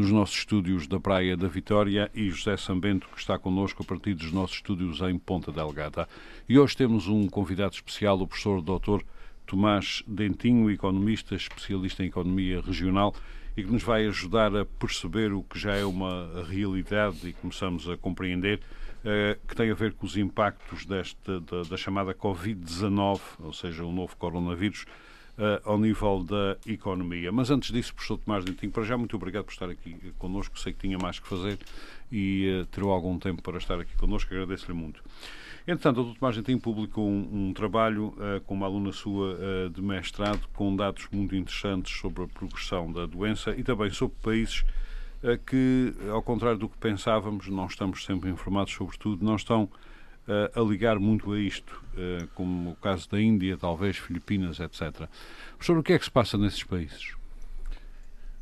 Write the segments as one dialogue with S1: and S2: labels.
S1: nos nossos estúdios da Praia da Vitória e José Sambento, que está connosco a partir dos nossos estúdios em Ponta Delgada. E hoje temos um convidado especial, o professor doutor Tomás Dentinho, economista, especialista em economia regional e que nos vai ajudar a perceber o que já é uma realidade e começamos a compreender, eh, que tem a ver com os impactos desta, da, da chamada Covid-19, ou seja, o novo coronavírus, uh, ao nível da economia. Mas antes disso, professor Tomás Dentinho, para já muito obrigado por estar aqui connosco. Sei que tinha mais que fazer e uh, terou algum tempo para estar aqui connosco. Agradeço-lhe muito. Entretanto, o Dr. Tomás Dentinho publicou um, um trabalho uh, com uma aluna sua uh, de mestrado com dados muito interessantes sobre a progressão da doença e também sobre países uh, que, ao contrário do que pensávamos, não estamos sempre informados sobre tudo, não estão a ligar muito a isto, como o caso da Índia, talvez Filipinas, etc. Professor, o que é que se passa nesses países?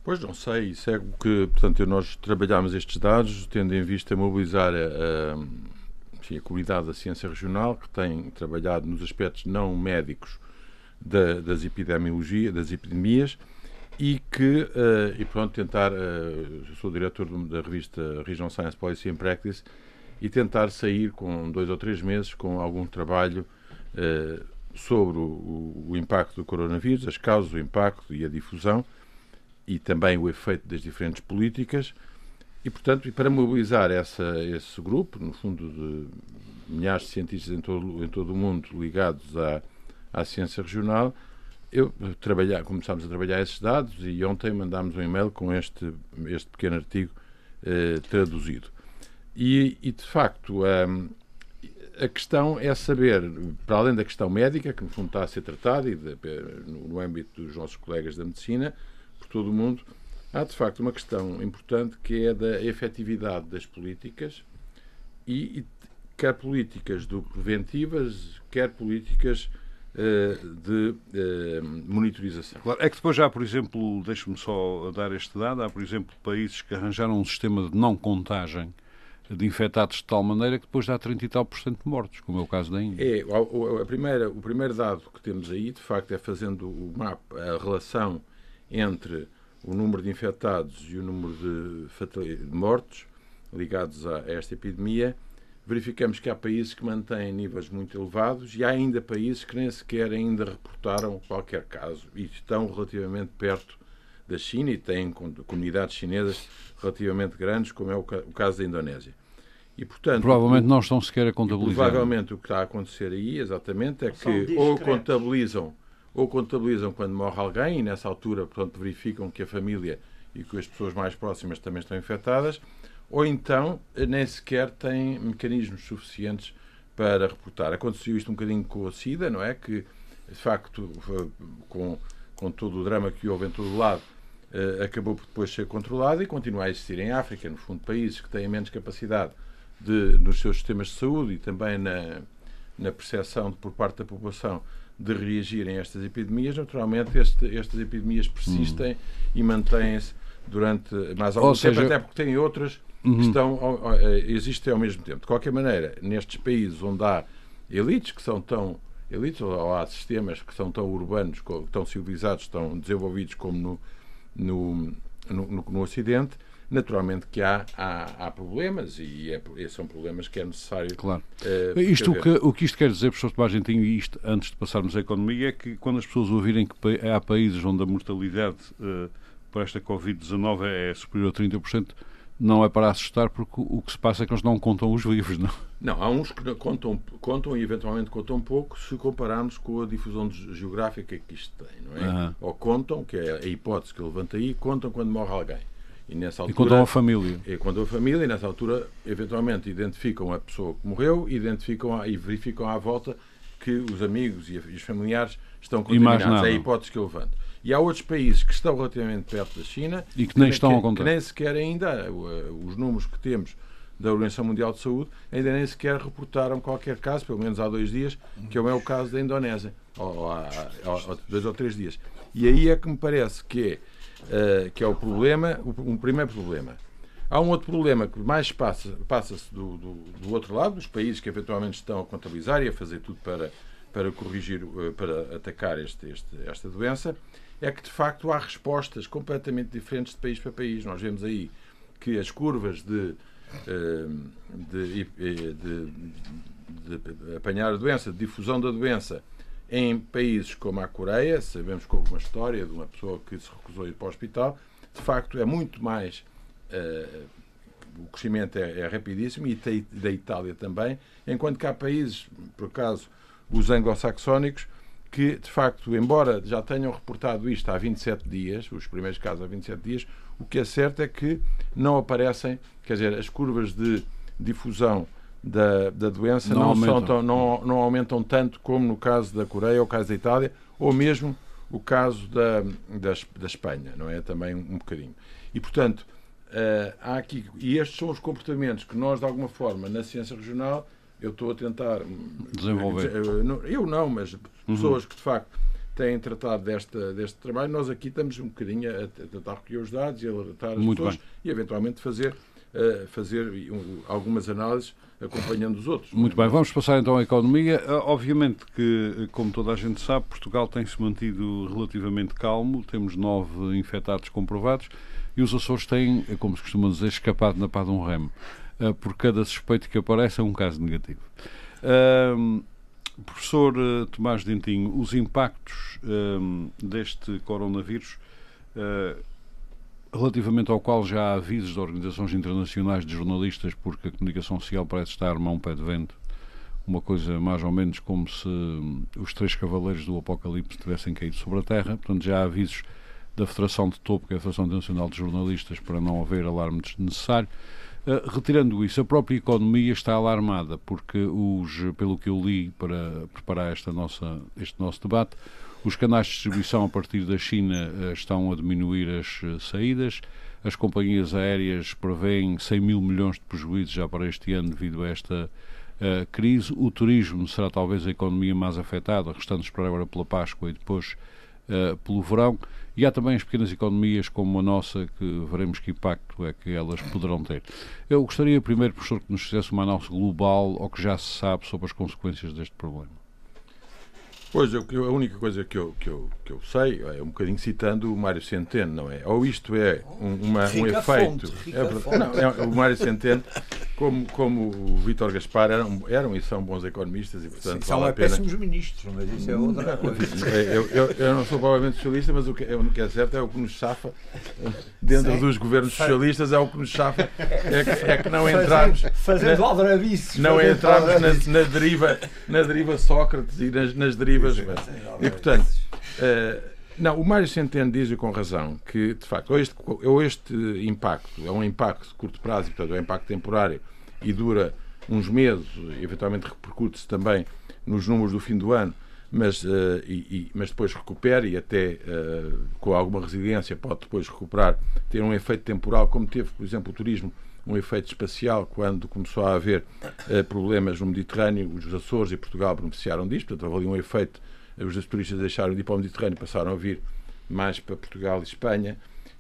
S2: Pois não sei, isso é o que, portanto, nós trabalhamos estes dados tendo em vista mobilizar a, a, enfim, a comunidade da ciência regional, que tem trabalhado nos aspectos não médicos da, das epidemiologia, das epidemias, e que, uh, e pronto, tentar, uh, sou diretor da revista Regional Science Policy and Practice, e tentar sair com dois ou três meses com algum trabalho uh, sobre o, o, impacto do coronavírus, as causas, o impacto e a difusão e também o efeito das diferentes políticas e, portanto, para mobilizar essa, esse grupo, no fundo de milhares de cientistas em todo, em todo o mundo ligados à, à ciência regional, eu trabalhar, começámos a trabalhar esses dados e ontem mandámos um e-mail com este, este pequeno artigo eh, traduzido. E, e de facto, um, a questão é saber, para além da questão médica, que no fundo está a ser tratada e de, no, no, âmbito dos nossos colegas da medicina, por todo o mundo, há de facto uma questão importante que é da efetividade das políticas e, e quer políticas do preventivas, quer políticas uh, de uh, monitorização.
S1: Claro, é que depois já, por exemplo, deixe-me só dar este dado, há, por exemplo, países que arranjaram um sistema de não contagem de infectados de tal maneira que depois dá 30 e tal por cento de mortos, como é o caso da Índia.
S2: É, a, a primeira, o primeiro dado que temos aí, de facto, é fazendo o mapa, a relação entre o número de infectados e o número de, de mortos ligados a esta epidemia, verificamos que há países que mantêm níveis muito elevados e há ainda países que nem sequer ainda reportaram qualquer caso e estão relativamente perto da China e têm comunidades chinesas relativamente grandes, como é o, caso da Indonésia.
S1: E, portanto, provavelmente o, não estão sequer a contabilizar.
S2: Provavelmente o que está a acontecer aí, exatamente, é que ou contabilizam, ou contabilizam quando morre alguém e nessa altura, portanto, verificam que a família e que as pessoas mais próximas também estão infectadas, ou então nem sequer têm mecanismos suficientes para reportar. Aconteceu isto um bocadinho com a SIDA, não é? Que, de facto, com, com todo o drama que houve em todo o lado, uh, acabou por depois ser controlada e continua a existir em África, no fundo, países que têm menos capacidade de, nos seus sistemas de saúde e também na, na percepção por parte da população de reagirem a estas epidemias, naturalmente este, estas epidemias persistem hum. e mantêm-se durante mais algum Ou tempo, seja... até porque têm outras uhum. que estão, eh, existem ao mesmo tempo. De qualquer maneira, nestes países onde há elites que são tão elites, ou há sistemas que são tão urbanos, tão civilizados, tão desenvolvidos como no, no, no, no Ocidente, naturalmente que há, há, há problemas e, é, e, são problemas que é necessário.
S1: Claro. Uh, isto, o, que, o que isto quer dizer, professor Tomás Gentinho, e isto antes de passarmos à economia, é que quando as pessoas ouvirem que há países onde a mortalidade uh, por esta Covid-19 é superior a 30%, não é para assustar, porque o que se passa é que eles não contam os vivos, não?
S2: Não, há uns que contam, contam e eventualmente contam pouco se compararmos com a difusão geográfica que isto tem, não é? Uhum. Ou contam, que é a hipótese que levanta aí, contam quando morre alguém.
S1: E, nessa altura, e contam a família.
S2: E contam a família, e nessa altura, eventualmente, identificam a pessoa que morreu identificam e verificam à volta que os amigos e, os familiares estão contaminados. É a hipótese que eu levanto. E há outros países que estão relativamente perto da China
S1: e que nem que, estão a contar.
S2: Que nem sequer ainda os números que temos da Organização Mundial de Saúde, ainda nem sequer reportaram qualquer caso, pelo menos há dois dias, que é o caso da Indonésia, ou há, há dois ou três dias. E aí é que me parece que é, que é o problema, um primeiro problema. Há um outro problema que mais passa-se passa do, do, do, outro lado, dos países que eventualmente estão a contabilizar e a fazer tudo para, para corrigir, uh, para atacar este, este, esta doença, é que de facto há respostas completamente diferentes de país para país. Nós vemos aí que as curvas de de, de, de, de, apanhar a doença, de difusão da doença em países como a Coreia, sabemos que houve uma história de uma pessoa que se recusou a ir para o hospital, de facto é muito mais. Uh, o crescimento é, é rapidíssimo e da Itália também, enquanto que há países, por acaso, os anglo-saxónicos, que de facto, embora já tenham reportado isto há 27 dias, os primeiros casos há 27 dias, o que é certo é que não aparecem, quer dizer, as curvas de difusão da, da doença não, não, aumentam. Tão, não, não aumentam tanto como no caso da Coreia ou o caso da Itália, ou mesmo o caso da, da, da Espanha, não é? Também um, bocadinho. E, portanto, uh, há aqui, e estes são os comportamentos que nós, de alguma forma, na ciência regional, eu estou a tentar
S1: desenvolver.
S2: Eu não, mas pessoas uhum. que de facto têm tratado desta, deste trabalho, nós aqui estamos um bocadinho a, tentar recolher os dados e alertar as
S1: Muito
S2: pessoas
S1: bem.
S2: e eventualmente fazer, fazer um, algumas análises acompanhando os outros.
S1: Muito bem, vamos passar então à economia. Uh, obviamente que, como toda a gente sabe, Portugal tem-se mantido relativamente calmo, temos nove infectados comprovados e os Açores têm, como se costuma dizer, escapado na pá de um remo. Uh, por cada suspeito que aparece é um caso negativo. Uh, Professor Tomás Dentinho, os impactos deste coronavírus, relativamente ao qual já há avisos de organizações internacionais de jornalistas, porque a comunicação social parece estar a um pé de vento, uma coisa mais ou menos como se os três cavaleiros do Apocalipse tivessem caído sobre a Terra, portanto já há avisos da Federação de Topo, que é a Federação Internacional de Jornalistas, para não haver alarme desnecessário. Eh, retirando isso, a própria economia está alarmada, porque, os, pelo que eu li para preparar esta nossa, este nosso debate, os canais de distribuição a partir da China uh, estão a diminuir as uh, saídas, as companhias aéreas prevêem 100 mil milhões de prejuízos já para este ano devido a esta crise. O turismo será talvez a economia mais afetada, restando esperar agora pela Páscoa e depois pelo verão. E há também as pequenas economias como a nossa, que veremos que impacto é que elas poderão ter. Eu gostaria primeiro, professor, que nos fizesse uma análise global ao que já se sabe sobre as consequências deste problema.
S2: Pois, eu, a única coisa que eu, que, eu, que eu sei é um bocadinho citando o Mário Centeno, não é? Ou isto é um, uma, um efeito.
S3: Fonte,
S2: é, não, é, o Mário Centeno, como, como o Vítor Gaspar, eram, eram e são bons economistas e, portanto.
S3: Sim, vale
S2: são pena...
S3: péssimos ministros, mas isso é outra coisa.
S2: É, eu, eu, eu, não sou provavelmente socialista, mas o que, o que é certo é o que nos chafa dentro Sim. dos governos socialistas, é o que nos chafa. É que, é que não entramos.
S3: Fazendo aldrabices.
S2: Não entramos na, na, deriva, na deriva Sócrates e nas, nas derivas e, portanto, uh, não, o Mário Centeno diz, e com razão, que, de facto, ou este, ou este impacto é um impacto de curto prazo, portanto, é um impacto temporário e dura uns meses, eventualmente repercute-se também nos números do fim do ano, mas, uh, e, e, mas depois recupera e até uh, com alguma resiliência pode depois recuperar, ter um efeito temporal, como teve, por exemplo, o turismo um efeito espacial quando começou a haver uh, problemas no Mediterrâneo. Os Açores e Portugal beneficiaram disto, portanto, houve ali um efeito. Os turistas deixaram de ir para o Mediterrâneo, passaram a vir mais para Portugal e Espanha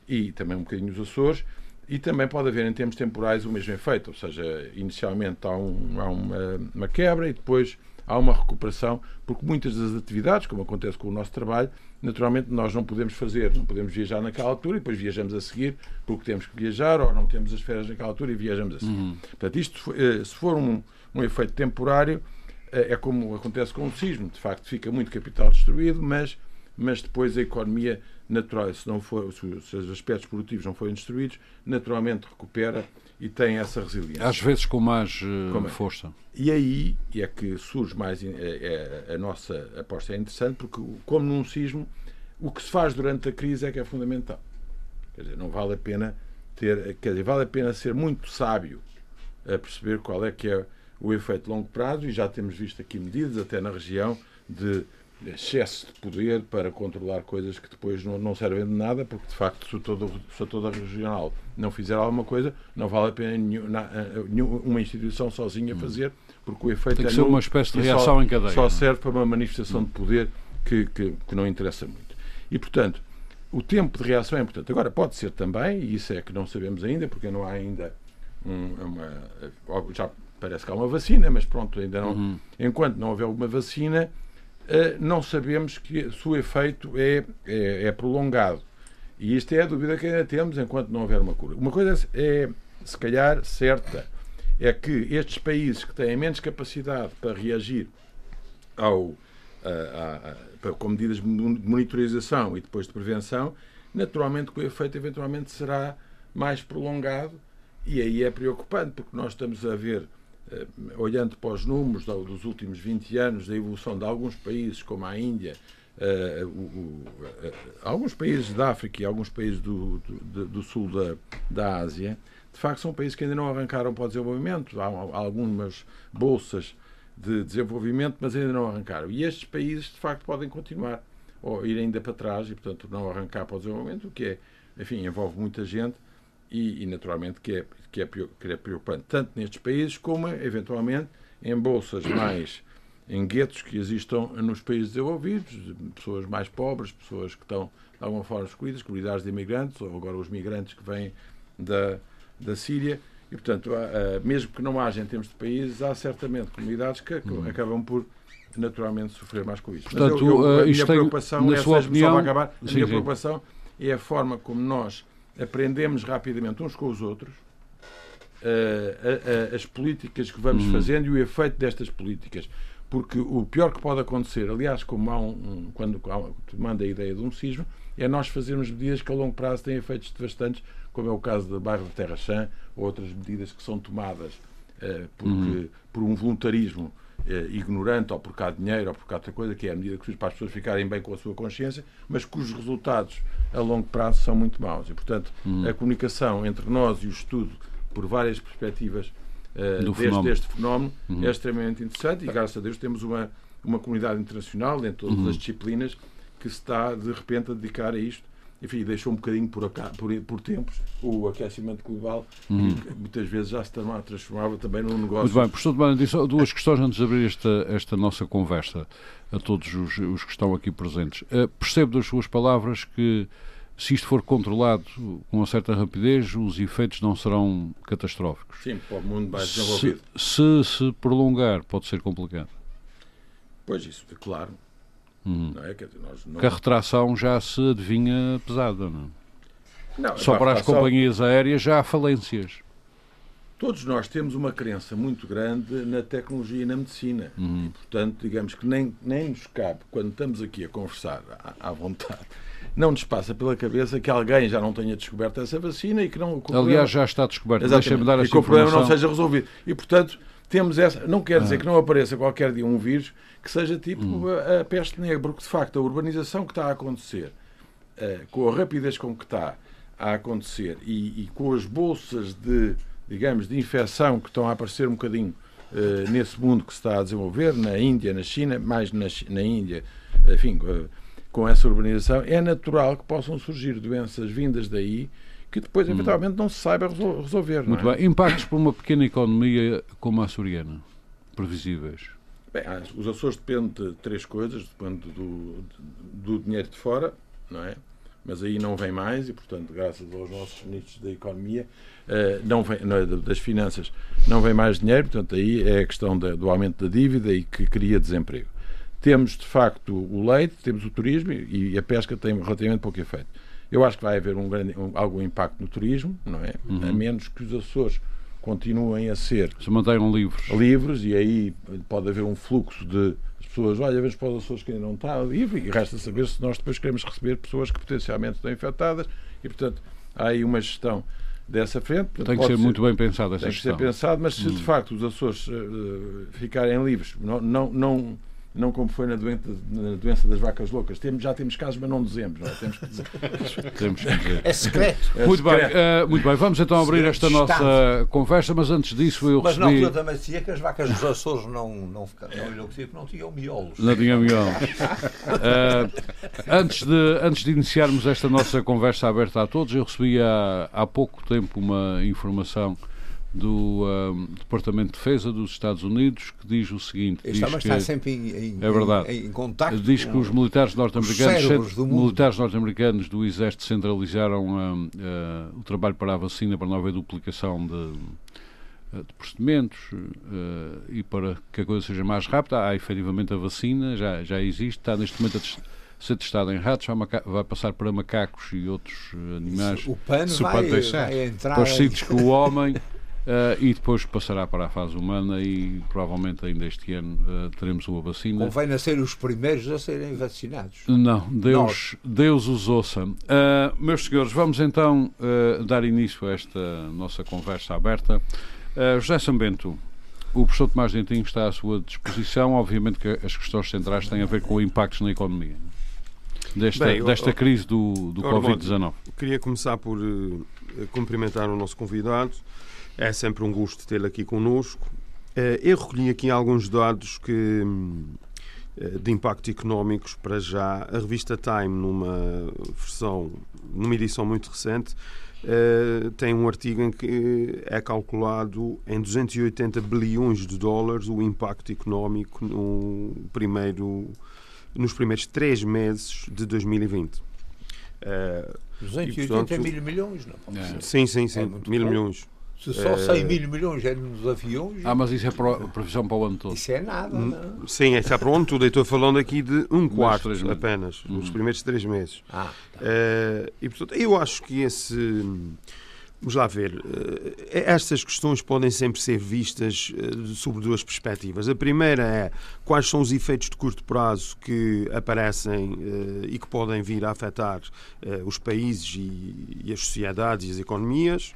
S2: e também um bocadinho os Açores. E também pode haver, em termos temporais, o mesmo efeito, ou seja, inicialmente há, um, há uma, uma quebra e depois há uma recuperação, porque muitas das atividades, como acontece com o nosso trabalho, naturalmente nós não podemos fazer, não podemos viajar naquela altura e depois viajamos a seguir porque temos que viajar ou não temos as férias naquela altura e viajamos a seguir. Uhum. Portanto, isto, eh, se for um, um efeito temporário, eh, é como acontece com o sismo, de facto fica muito capital destruído, mas, mas depois a economia natural, se, não for, se os aspectos produtivos não forem destruídos, naturalmente recupera e tem essa resiliência.
S1: Às vezes com mais uh, força.
S2: E aí é que surge mais é, é, a nossa aposta é interessante porque como num sismo o que se faz durante a crise é que é fundamental. Quer dizer, não vale a pena ter, quer dizer, vale a pena ser muito sábio a perceber qual é que é o efeito de longo prazo e já temos visto aqui medidas até na região de excesso de poder para controlar coisas que depois não, não servem de nada, porque de facto, se, todo, se toda a regional não fizer alguma coisa, não vale a pena nenhum, na, nenhum, uma instituição sozinha hum. fazer, porque o efeito
S1: Tem que
S2: é
S1: ser uma espécie de reação
S2: só,
S1: em cadeia.
S2: Só serve para uma manifestação de poder que, que, que não interessa muito. E, portanto, o tempo de reação é importante. Agora, pode ser também, e isso é que não sabemos ainda, porque não há ainda um, uma. Já parece que há uma vacina, mas pronto, ainda não. Uhum. Enquanto não houver uma vacina, não sabemos que se o efeito é, é, é, prolongado. E isto é a dúvida que ainda temos enquanto não houver uma cura. Uma coisa é, se calhar, certa, é que estes países que têm menos capacidade para reagir ao, a, a, com medidas de monitorização e depois de prevenção, naturalmente que o efeito eventualmente será mais prolongado e aí é preocupante, porque nós estamos a ver, eh, olhando para os números dos últimos 20 anos, da evolução de alguns países, como a Índia, uh, uh, alguns países da África e alguns países do, do, do, sul da, da Ásia, de facto, são países que ainda não arrancaram para o desenvolvimento. Há, há algumas bolsas de desenvolvimento, mas ainda não arrancaram. E estes países, de facto, podem continuar ou ir ainda para trás e, portanto, não arrancar para o desenvolvimento, o que é, enfim, envolve muita gente e, e naturalmente, que é, que, é, que é preocupante, tanto nestes países como, eventualmente, em bolsas mais em guetos que existam nos países desenvolvidos, pessoas mais pobres, pessoas que estão, de alguma forma, excluídas, comunidades de imigrantes, ou agora os migrantes que vêm da, da Síria. E, portanto, há, mesmo que não haja em termos de países, há certamente comunidades que uhum. acabam por naturalmente sofrer mais com isso.
S1: Portanto, Mas eu, eu, a minha
S2: preocupação
S1: tem, na
S2: é,
S1: sua opinião,
S2: acabar, a sim, minha sim. preocupação é a forma como nós aprendemos rapidamente uns com os outros uh, as políticas que vamos uhum. fazendo e o efeito destas políticas. Porque o pior que pode acontecer, aliás, como há um, um quando manda a ideia de um sismo, é nós fazermos medidas que a longo prazo têm efeitos devastantes como é o caso do bairro de Terra Chã, ou outras medidas que são tomadas uh, porque, uhum. por um voluntarismo uh, ignorante, ou por cá dinheiro, ou por cá outra coisa, que é a medida que para as pessoas ficarem bem com a sua consciência, mas cujos resultados a longo prazo são muito maus. E, portanto, uhum. a comunicação entre nós e o estudo por várias perspectivas uh, deste, fenómeno, deste fenómeno uhum. é extremamente interessante e, graças a Deus, temos uma, uma comunidade internacional em todas uhum. as disciplinas que se está, de repente, a dedicar a isto enfim, deixou um bocadinho por, por, por tempos o aquecimento global, uhum. que muitas vezes já se transformava também num negócio.
S1: Muito bem, professor disse duas questões antes de abrir esta, esta nossa conversa a todos os, os que estão aqui presentes. Uh, percebo das suas palavras que se isto for controlado com uma certa rapidez, os efeitos não serão catastróficos.
S2: Sim, para o mundo mais desenvolvido.
S1: Se, se, se prolongar, pode ser complicado.
S2: Pois isso, é claro.
S1: Hum. Não é? Quer dizer, nós não... Que a retração já se adivinha pesada, não é? Não, Só para as companhias aéreas já há falências.
S2: Todos nós temos uma crença muito grande na tecnologia e na medicina. Uhum. E, portanto, digamos que nem, nem nos cabe, quando estamos aqui a conversar à, à vontade, não nos passa pela cabeça que alguém já não tenha descoberto essa vacina e que não.
S1: Que Aliás, problema... já está descoberto. Deixa-me dar
S2: e que o problema não seja resolvido. E, portanto, temos essa. Não quer dizer ah. que não apareça qualquer dia um vírus que seja tipo hum. a, a, peste negra, porque de facto a urbanização que está a acontecer, uh, com a rapidez com que está a acontecer e, e, com as bolsas de, digamos, de infecção que estão a aparecer um bocadinho uh, nesse mundo que se está a desenvolver, na Índia, na China, mais na, na Índia, enfim, uh, com essa urbanização, é natural que possam surgir doenças vindas daí que depois, hum. eventualmente, não se saiba resolver.
S1: Muito
S2: é?
S1: bem. Impactos para uma pequena economia como a açoriana? Previsíveis?
S2: Bem, os Açores dependem de três coisas. Depende do, do dinheiro de fora, não é? Mas aí não vem mais e, portanto, graças aos nossos ministros da Economia, não vem, é, das Finanças, não vem mais dinheiro. Portanto, aí é a questão do aumento da dívida e que cria desemprego. Temos, de facto, o leite, temos o turismo e a pesca tem relativamente pouco efeito. Eu acho que vai haver um grande, um, algum impacto no turismo, não é? Uhum. A menos que os Açores continuem a ser
S1: se mantenham livres.
S2: livres e aí pode haver um fluxo de pessoas, olha, vemos para as pessoas que ainda não está livre e resta saber se nós depois queremos receber pessoas que potencialmente estão infectadas e, portanto, há aí uma gestão dessa frente.
S1: Tem que ser, ser, muito bem pensado essa
S2: Tem
S1: que ser
S2: pensado, mas se hum. de facto os Açores uh, ficarem livres, não, não, não não como foi na doença, na doença das vacas loucas. Temos, já temos casos, mas não dizemos. Não é? Temos que dizer.
S1: Temos que dizer.
S3: É secreto.
S2: É
S1: Muito bem,
S2: secreto.
S1: eh, muito bem, vamos então abrir
S3: Segredo
S1: esta nossa
S3: Estado.
S1: conversa, mas antes disso eu
S3: Mas na
S1: recebi.
S3: altura também dizia que as vacas dos Açores não, não, ficaram- não enlouqueciam, porque não tinham miolos.
S1: Não tinha milhão. Eh, antes, de, antes de iniciarmos esta nossa conversa aberta a todos, eu recebi há, há pouco tempo uma informação do eh, Departamento de Defesa dos Estados Unidos que diz o seguinte: diz
S3: homem
S1: que,
S3: está sempre em, em,
S1: É verdade.
S3: em, em contacto
S1: diz que os militares norte-americanos
S3: os do
S1: militares norte-americanos do Exército centralizaram ah, ah, o trabalho para a vacina para não haver duplicação de, ah, de procedimentos ah, e para que a coisa seja mais rápida. Há efetivamente a vacina, já, já existe, está neste momento a ser testada em ratos, vai, vai passar para macacos e outros ah, animais
S3: O pano
S4: Se o
S3: vai,
S4: pano deixar.
S3: vai entrar.
S1: parecidos com o homem. ah, e depois passará para a fase humana e provavelmente ainda este ano ah, teremos uma vacina.
S3: Convém nascer os primeiros a serem vacinados.
S1: Não, Deus, Deus os ouça. Ah, meus senhores, vamos então dar início a esta nossa conversa aberta. José Sambento, o professor Tomás Dentinho está à sua disposição. Obviamente que as questões centrais têm a ver com impactos na economia. Desta,
S4: Bem,
S1: desta crise do, do
S4: Ora, bom,
S1: Covid-19.
S4: Queria começar por cumprimentar o nosso convidado. É sempre um gosto tê-lo aqui connosco. Eh, eu recolhi aqui alguns dados que, eh, de impacto económicos para já. A revista Time, numa versão, numa edição muito recente, eh, tem um artigo em que é calculado em 280 bilhões de dólares o impacto económico no primeiro, nos primeiros três meses de 2020. Eh,
S3: 280
S4: portanto-
S3: mil milhões, não
S1: É.
S3: ser.
S4: sim, sim, sim,
S3: É
S4: mil
S3: pouco.
S4: milhões.
S3: Se só
S4: Eh,
S3: 100 mil milhões é nos aviões,
S1: Ah, mas isso é para a previsão para o ano todo.
S3: isso é nada. Não?
S4: Sim, é está pronto, tudo. Eu estou falando aqui de um quarto apenas,
S1: Uhum.
S4: nos primeiros três meses.
S3: Ah,
S4: Eh, e portanto, eu acho que esse. Vamos lá ver. eh, estas questões podem sempre ser vistas eh, sob duas perspectivas. A primeira é quais são os efeitos de curto prazo que aparecem eh, e que podem vir a afetar eh, os países e as sociedades e as economias.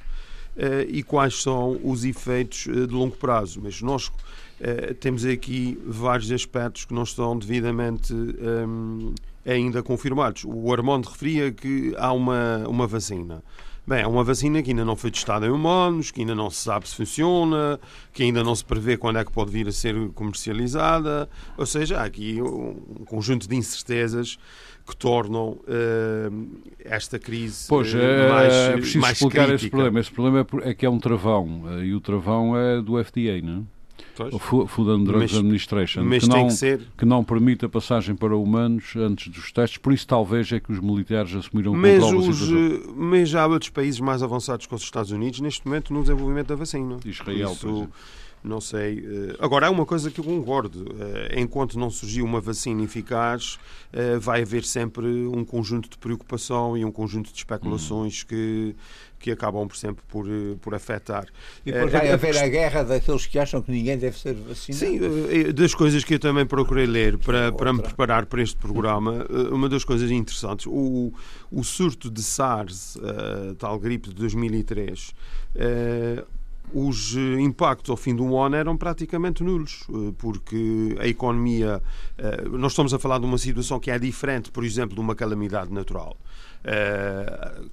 S4: Eh, e quais são os efeitos eh, de longo prazo. Mas nós eh, temos aqui vários aspectos que não estão devidamente ehm, ainda confirmados. O Armando referia que há uma, uma vacina. Bem, é uma vacina que ainda não foi testada em humanos, que ainda não se sabe se funciona, que ainda não se prevê quando é que pode vir a ser comercializada. Ou seja, há aqui um conjunto de incertezas que tornam eh, esta crise
S1: Pois, é,
S4: mais,
S1: é preciso
S4: mais
S1: explicar
S4: crítica.
S1: esse problema. Esse problema é, é que é um travão, e o travão é do FDA, não é?
S4: Pois.
S1: O Food and Drugs
S4: Mas-
S1: Administration,
S4: Mas
S1: que não,
S4: que
S1: que não permite a passagem para humanos antes dos testes, por isso talvez é que os militares assumiram
S4: Mas,
S1: controle
S4: os, mas já há outros países mais avançados que os Estados Unidos neste momento no desenvolvimento da vacina.
S1: Israel,
S4: Por
S1: por
S4: isso,
S1: exemplo.
S4: Não sei. eh, Agora, há uma coisa que eu concordo. eh, Enquanto não surgiu uma vacina eficaz, eh, vai haver sempre um conjunto de preocupação e um conjunto de especulações que, que acabam por sempre por, por afetar.
S3: e depois vai
S4: a
S3: haver a guerra daqueles que acham que ninguém deve ser vacinado.
S4: Sim, das coisas que eu também procurei ler para, para me preparar para este programa, eh, uma das coisas interessantes, o, o surto de SARS, tal gripe de 2003, eh, os eh, impactos ao fim do ano eram praticamente nulos, eh, porque a economia. eh, Nós estamos a falar de uma situação que é diferente, por exemplo, de uma calamidade natural.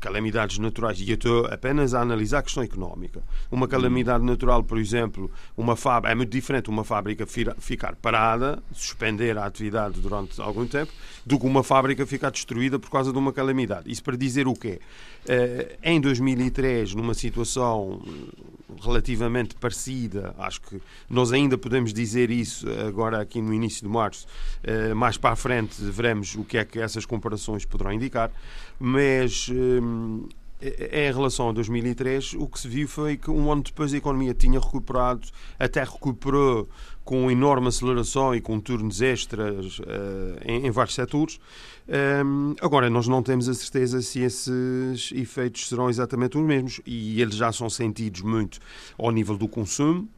S4: Calamidades naturais, e eu estou apenas a analisar a questão económica. Uma calamidade natural, por exemplo, uma fábrica, é muito diferente uma fábrica ficar parada, suspender a atividade durante algum tempo, do que uma fábrica ficar destruída por causa de uma calamidade. Isso para dizer o quê? Em 2003, numa situação relativamente parecida, acho que nós ainda podemos dizer isso agora aqui no início de março, eh, mais para a frente veremos o que é que essas comparações poderão indicar, mas hum, em relação a 2003, o que se viu foi que um ano depois a economia tinha recuperado, até recuperou com enorme aceleração e com turnos extras eh, em, em vários setores. Hum, agora, nós não temos a certeza se esses efeitos serão exatamente os mesmos e eles já são sentidos muito ao nível do consumo,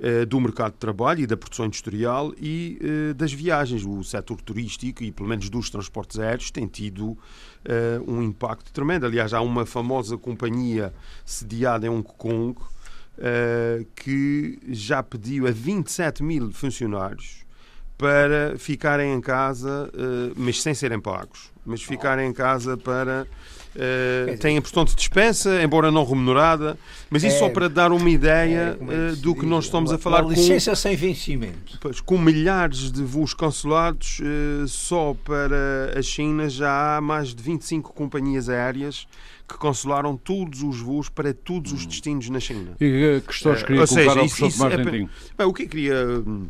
S4: eh, do mercado de trabalho e da produção industrial e eh, das viagens. O setor turístico e, pelo menos, dos transportes aéreos tem tido eh, um impacto tremendo. Aliás, há uma famosa companhia sediada em Hong Kong eh, que já pediu a 27 mil funcionários para ficarem em casa, uh, mas sem serem pagos, mas ficarem em casa para Uh, têm, portanto, dispensa, embora não remunerada, mas isso é, só para dar uma ideia é, uh, do que nós estamos a falar.
S3: Uma licença com, sem vencimento.
S4: Pois, com milhares de voos cancelados, uh, só para a China já há mais de 25 companhias aéreas que cancelaram todos os voos para todos os destinos na China.
S1: E questões queria colocar seja, ao professor Tomás é, bem,
S4: O que eu queria hum,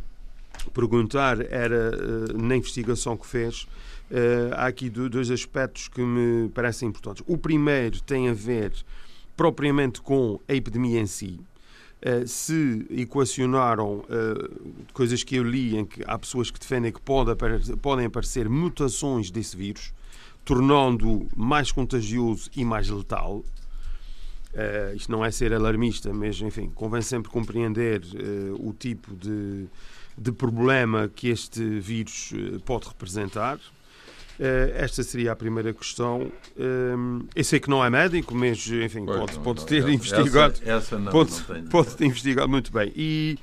S4: perguntar era, na investigação que fez, Uh, há aqui dois aspectos que me parecem importantes. O primeiro tem a ver propriamente com a epidemia em si. Uh, se equacionaram uh, coisas que eu li em que há pessoas que defendem que pode podem aparecer mutações desse vírus, tornando mais contagioso e mais letal. Uh, isto não é ser alarmista, mas enfim, convém sempre compreender o tipo de, de problema que este vírus pode representar. Uh, esta seria a primeira questão. Uh, eu sei que não é médico, mas enfim, pois, pode, não, pode não, ter essa, investigado.
S2: Essa, essa não,
S4: pode,
S2: não
S4: pode ter investigado muito bem. E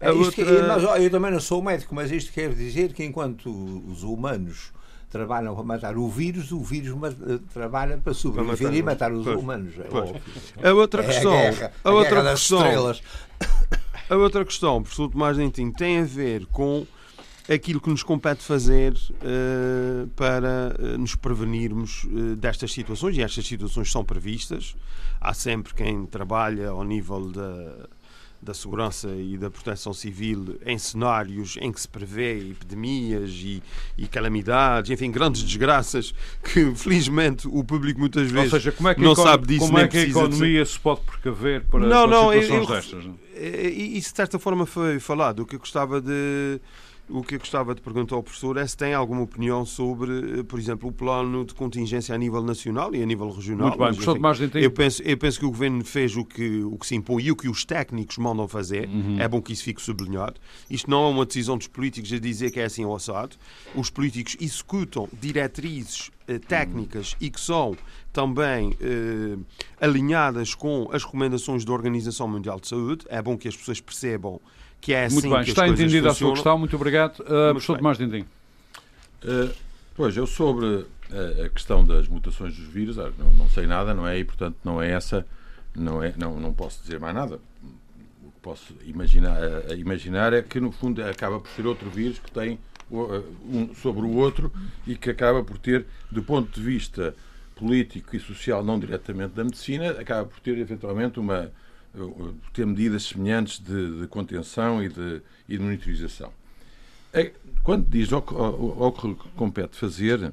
S3: é, outra... que, eu também não sou médico, mas isto quer dizer que enquanto os humanos trabalham para matar o vírus, o vírus eh, trabalha para sobreviver para matar, e matar os pois, humanos.
S4: É a outra questão,
S3: é a, guerra,
S4: a, a outra
S3: questão,
S4: a outra questão, professor Tomás Dentinho, tem a ver com aquilo que nos compete fazer uh, para uh, nos prevenirmos uh, destas situações, e estas situações são previstas. Há sempre quem trabalha ao nível da, da segurança e da proteção civil em cenários em que se prevê epidemias e, e calamidades, enfim, grandes desgraças que felizmente o público muitas vezes
S1: seja, é
S4: não sabe disso.
S1: Como é que a economia se pode precaver para,
S4: não,
S1: para
S4: não,
S1: situações eu, destas? Não?
S4: Isso de certa forma foi falado. O que eu gostava de o que eu gostava de perguntar ao professor é se tem alguma opinião sobre, eh, por exemplo, o plano de contingência a nível nacional e a nível regional.
S1: Muito bem,
S4: Mas,
S1: professor Tomás
S4: eu penso, eu penso que o Governo fez o que, o que se impõe e o que os técnicos mandam fazer. Uhum. É bom que isso fique sublinhado. Isto não é uma decisão dos políticos a dizer que é assim ou assado. Os políticos executam diretrizes eh, técnicas e que são também eh, alinhadas com as recomendações da Organização Mundial de Saúde. É bom que as pessoas percebam que é assim
S1: Muito bem,
S4: que
S1: está entendida a
S4: sua
S1: questão, muito obrigado. Uh, professor Tomás Dindim.
S2: Uh, pois, eu sobre uh, a questão das mutações dos vírus, ah, não, não, sei nada, não é? E, portanto, não é essa, não, é, não, não posso dizer mais nada. O que posso imaginar, uh, imaginar é que, no fundo, acaba por ser outro vírus que tem um sobre o outro e que acaba por ter, do ponto de vista político e social, não diretamente da medicina, acaba por ter, eventualmente, uma ter medidas semelhantes de, de contenção e de, e de monitorização. É, quando diz ao que compete fazer,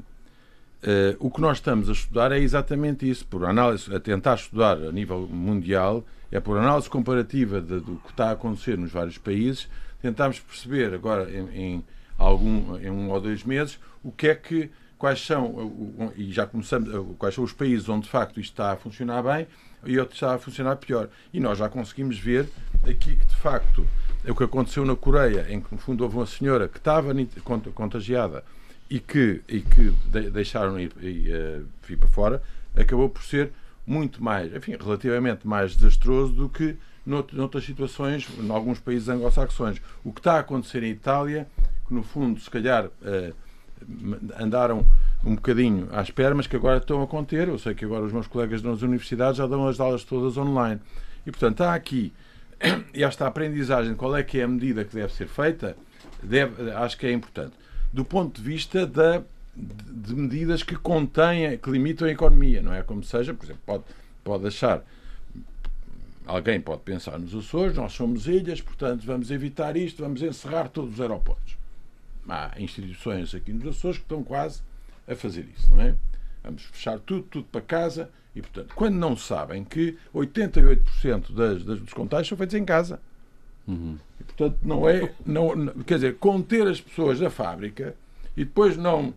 S2: Uh, o que nós estamos a estudar é exatamente isso, por análise, a tentar estudar a nível mundial, é por análise comparativa de, do que está a acontecer nos vários países, tentarmos perceber agora em, em, algum, em um ou dois meses o que é que, quais são, e já começamos, quais são os países onde de facto isto está a funcionar bem e outro está a funcionar pior. E nós já conseguimos ver aqui que, de facto, é o que aconteceu na Coreia, em que, no fundo, houve uma senhora que estava contagiada e que, e que deixaram ir, ir, uh, ir para fora, acabou por ser muito mais, enfim, relativamente mais desastroso do que noutras situações, em alguns países anglo-saxões. O que está a acontecer em Itália, que no fundo, se calhar, uh, andaram um bocadinho às espera, mas que agora estão a conter. Eu sei que agora os meus colegas nas universidades já dão as aulas todas online. E, portanto, há aqui esta aprendizagem, qual é que é a medida que deve ser feita, deve, acho que é importante. Do ponto de vista da, de medidas que contêm, que limitam a economia, não é como seja, por exemplo, pode, pode achar, alguém pode pensar nos Açores, nós somos ilhas, portanto vamos evitar isto, vamos encerrar todos os aeroportos. Há instituições aqui nos Açores que estão quase a fazer isso, não é? Vamos fechar tudo, tudo para casa e, portanto, quando não sabem que 88% das, das, dos contágios são feitos em casa. Uhum. E, portanto, não é. Não, não, quer dizer, conter as pessoas da fábrica e depois não.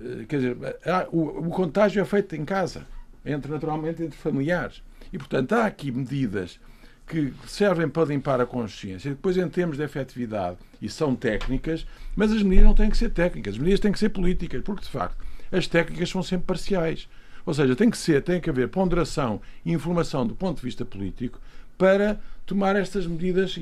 S2: Eh, quer dizer, há, o, o contágio é feito em casa, entre naturalmente entre familiares. E, portanto, há aqui medidas que servem para limpar a consciência. Depois, em termos de efetividade, e são técnicas, mas as medidas não têm que ser técnicas, as medidas têm que ser políticas, porque, de facto, as técnicas são sempre parciais. Ou seja, tem que ser, tem que haver ponderação e informação do ponto de vista político para tomar estas medidas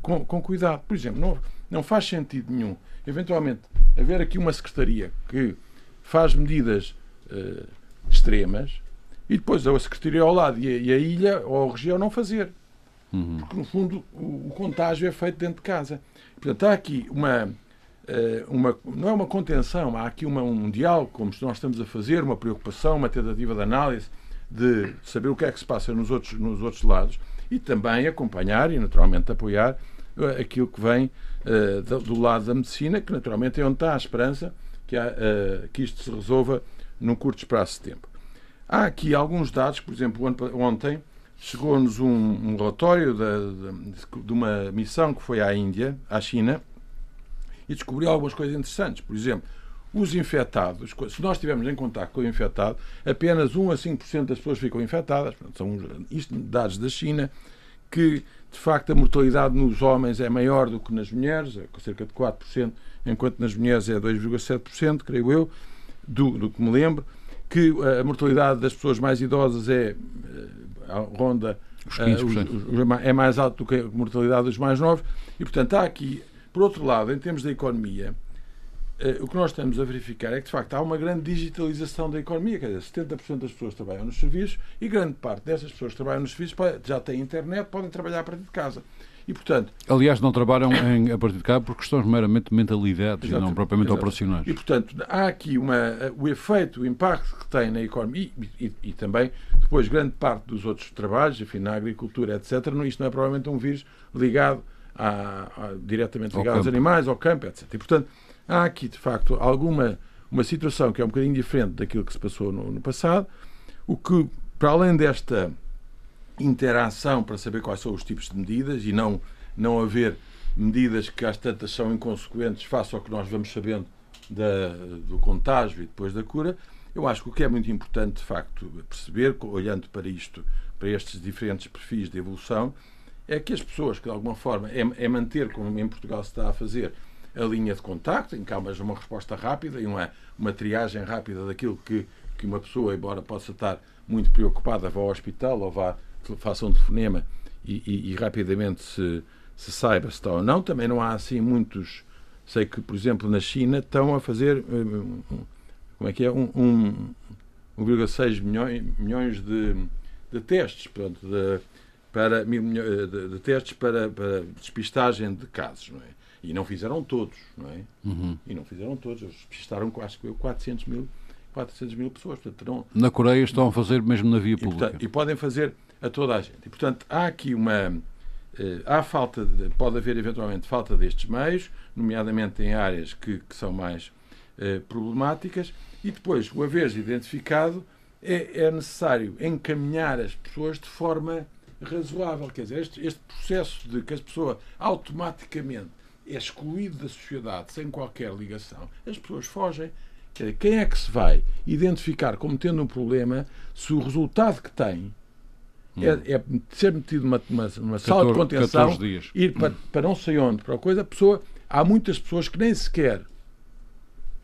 S2: com, com cuidado. Por exemplo, não, não faz sentido nenhum, eventualmente, haver aqui uma secretaria que faz medidas uh, extremas e depois a secretaria ao lado e a, e a ilha ou a região não fazer. Uhum. Porque, no fundo, o, o, contágio é feito dentro de casa. Portanto, há aqui uma, uma não é uma contenção, há aqui uma, um diálogo, como nós estamos a fazer, uma preocupação, uma tentativa de análise de saber o que é que se passa nos outros, nos outros lados e também acompanhar e, naturalmente, apoiar uh, aquilo que vem uh, do, do, lado da medicina, que, naturalmente, é onde está a esperança que, há, que isto se resolva num curto espaço de tempo. Há aqui alguns dados, por exemplo, ontem chegou-nos um, um, relatório de, de, uma missão que foi à Índia, à China, e descobriu algumas coisas interessantes. Por exemplo, os infectados, se nós estivermos em contato com o infectado, apenas 1 a 5% das pessoas ficam infectadas. São isto, dados da China, que de facto a mortalidade nos homens é maior do que nas mulheres, é cerca de 4%, enquanto nas mulheres é 2,7%, creio eu, do, do que me lembro que a mortalidade das pessoas mais idosas é eh, ronda
S1: os 15%. Uh,
S2: é mais alta do que a mortalidade dos mais novos e portanto há aqui por outro lado em termos da economia uh, o que nós estamos a verificar é que de facto há uma grande digitalização da economia quer dizer 70% das pessoas trabalham nos serviços e grande parte dessas pessoas que trabalham nos serviços já têm internet podem trabalhar a partir de casa e, portanto,
S1: Aliás, não trabalham em, a partir de cá por questões meramente mentalidades e não propriamente exatamente. operacionais.
S2: E, portanto, há aqui uma, o efeito, o impacto que tem na economia e, e, e, também, depois, grande parte dos outros trabalhos, enfim, na agricultura, etc. Isto não é provavelmente um vírus ligado a, a, diretamente ligado aos animais, ao campo, etc. E, portanto, há aqui, de facto, alguma uma situação que é um bocadinho diferente daquilo que se passou no, no passado, o que, para além desta interação para saber quais são os tipos de medidas e não, não haver medidas que às tantas são inconsequentes face ao que nós vamos sabendo da, do contágio e depois da cura, eu acho que o que é muito importante, de facto, perceber, olhando para isto, para estes diferentes perfis de evolução, é que as pessoas que, de alguma forma, é, é manter, como em Portugal se está a fazer, a linha de contacto, em que há uma resposta rápida e uma, uma triagem rápida daquilo que, que uma pessoa, embora possa estar muito preocupada, vá ao hospital ou vá faça um telefonema e, e, e, rapidamente se, se saiba se está ou não. Também não há assim muitos. Sei que, por exemplo, na China estão a fazer. Como é que é? Um, um 1,6 milhões, milhões de, de testes. Portanto, de, para, de, de testes para, para, despistagem de casos, não é? E não fizeram todos, não é? Uhum. E não fizeram todos. Eles despistaram, acho que 400 mil, 400 mil pessoas. Portanto, não...
S1: Na Coreia estão a fazer mesmo na via pública.
S2: E, portanto, e podem fazer a toda a gente. E, portanto, há aqui uma. Eh, há falta de, pode haver eventualmente falta destes meios, nomeadamente em áreas que, que são mais eh, problemáticas, e depois, uma vez identificado, é, é, necessário encaminhar as pessoas de forma razoável. Quer dizer, este, este processo de que as pessoas automaticamente é excluído da sociedade sem qualquer ligação, as pessoas fogem. Quer dizer, quem é que se vai identificar como tendo um problema se o resultado que tem é, é ser metido numa, uma, uma sala de contenção, ir para, para não sei onde, para a coisa, a pessoa, há muitas pessoas que nem sequer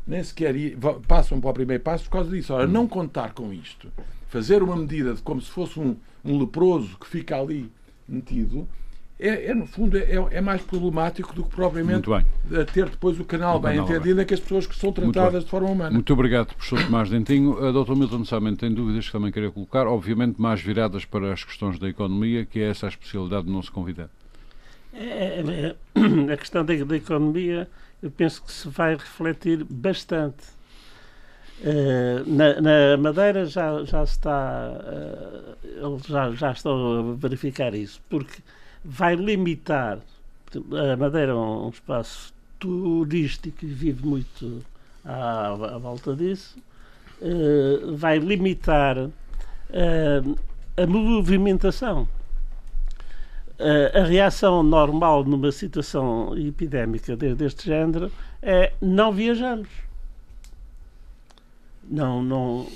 S2: nem sequer ir, passam para o primeiro passo por causa disso. Ora, não contar com isto, fazer uma medida de como se fosse um, um leproso que fica ali metido, é, é, no fundo, é, é, mais problemático do que propriamente ter depois o canal o bem canal entendido bem. em que as pessoas que são tratadas de forma humana.
S1: Muito obrigado, professor Tomás Dentinho. A doutor Milton Salmente tem dúvidas que também queria colocar, obviamente mais viradas para as questões da economia, que é essa a especialidade do nosso convidado.
S5: É, é, é a questão da, da, economia, eu penso que se vai refletir bastante. Uh, na, na, Madeira já, já está, uh, já, já estão a verificar isso, porque vai limitar. A Madeira é um espaço turístico e vive muito à, à volta disso. Uh, vai limitar uh, a movimentação. Uh, a reação normal numa situação epidémica de, deste género é não viajamos. Não, não,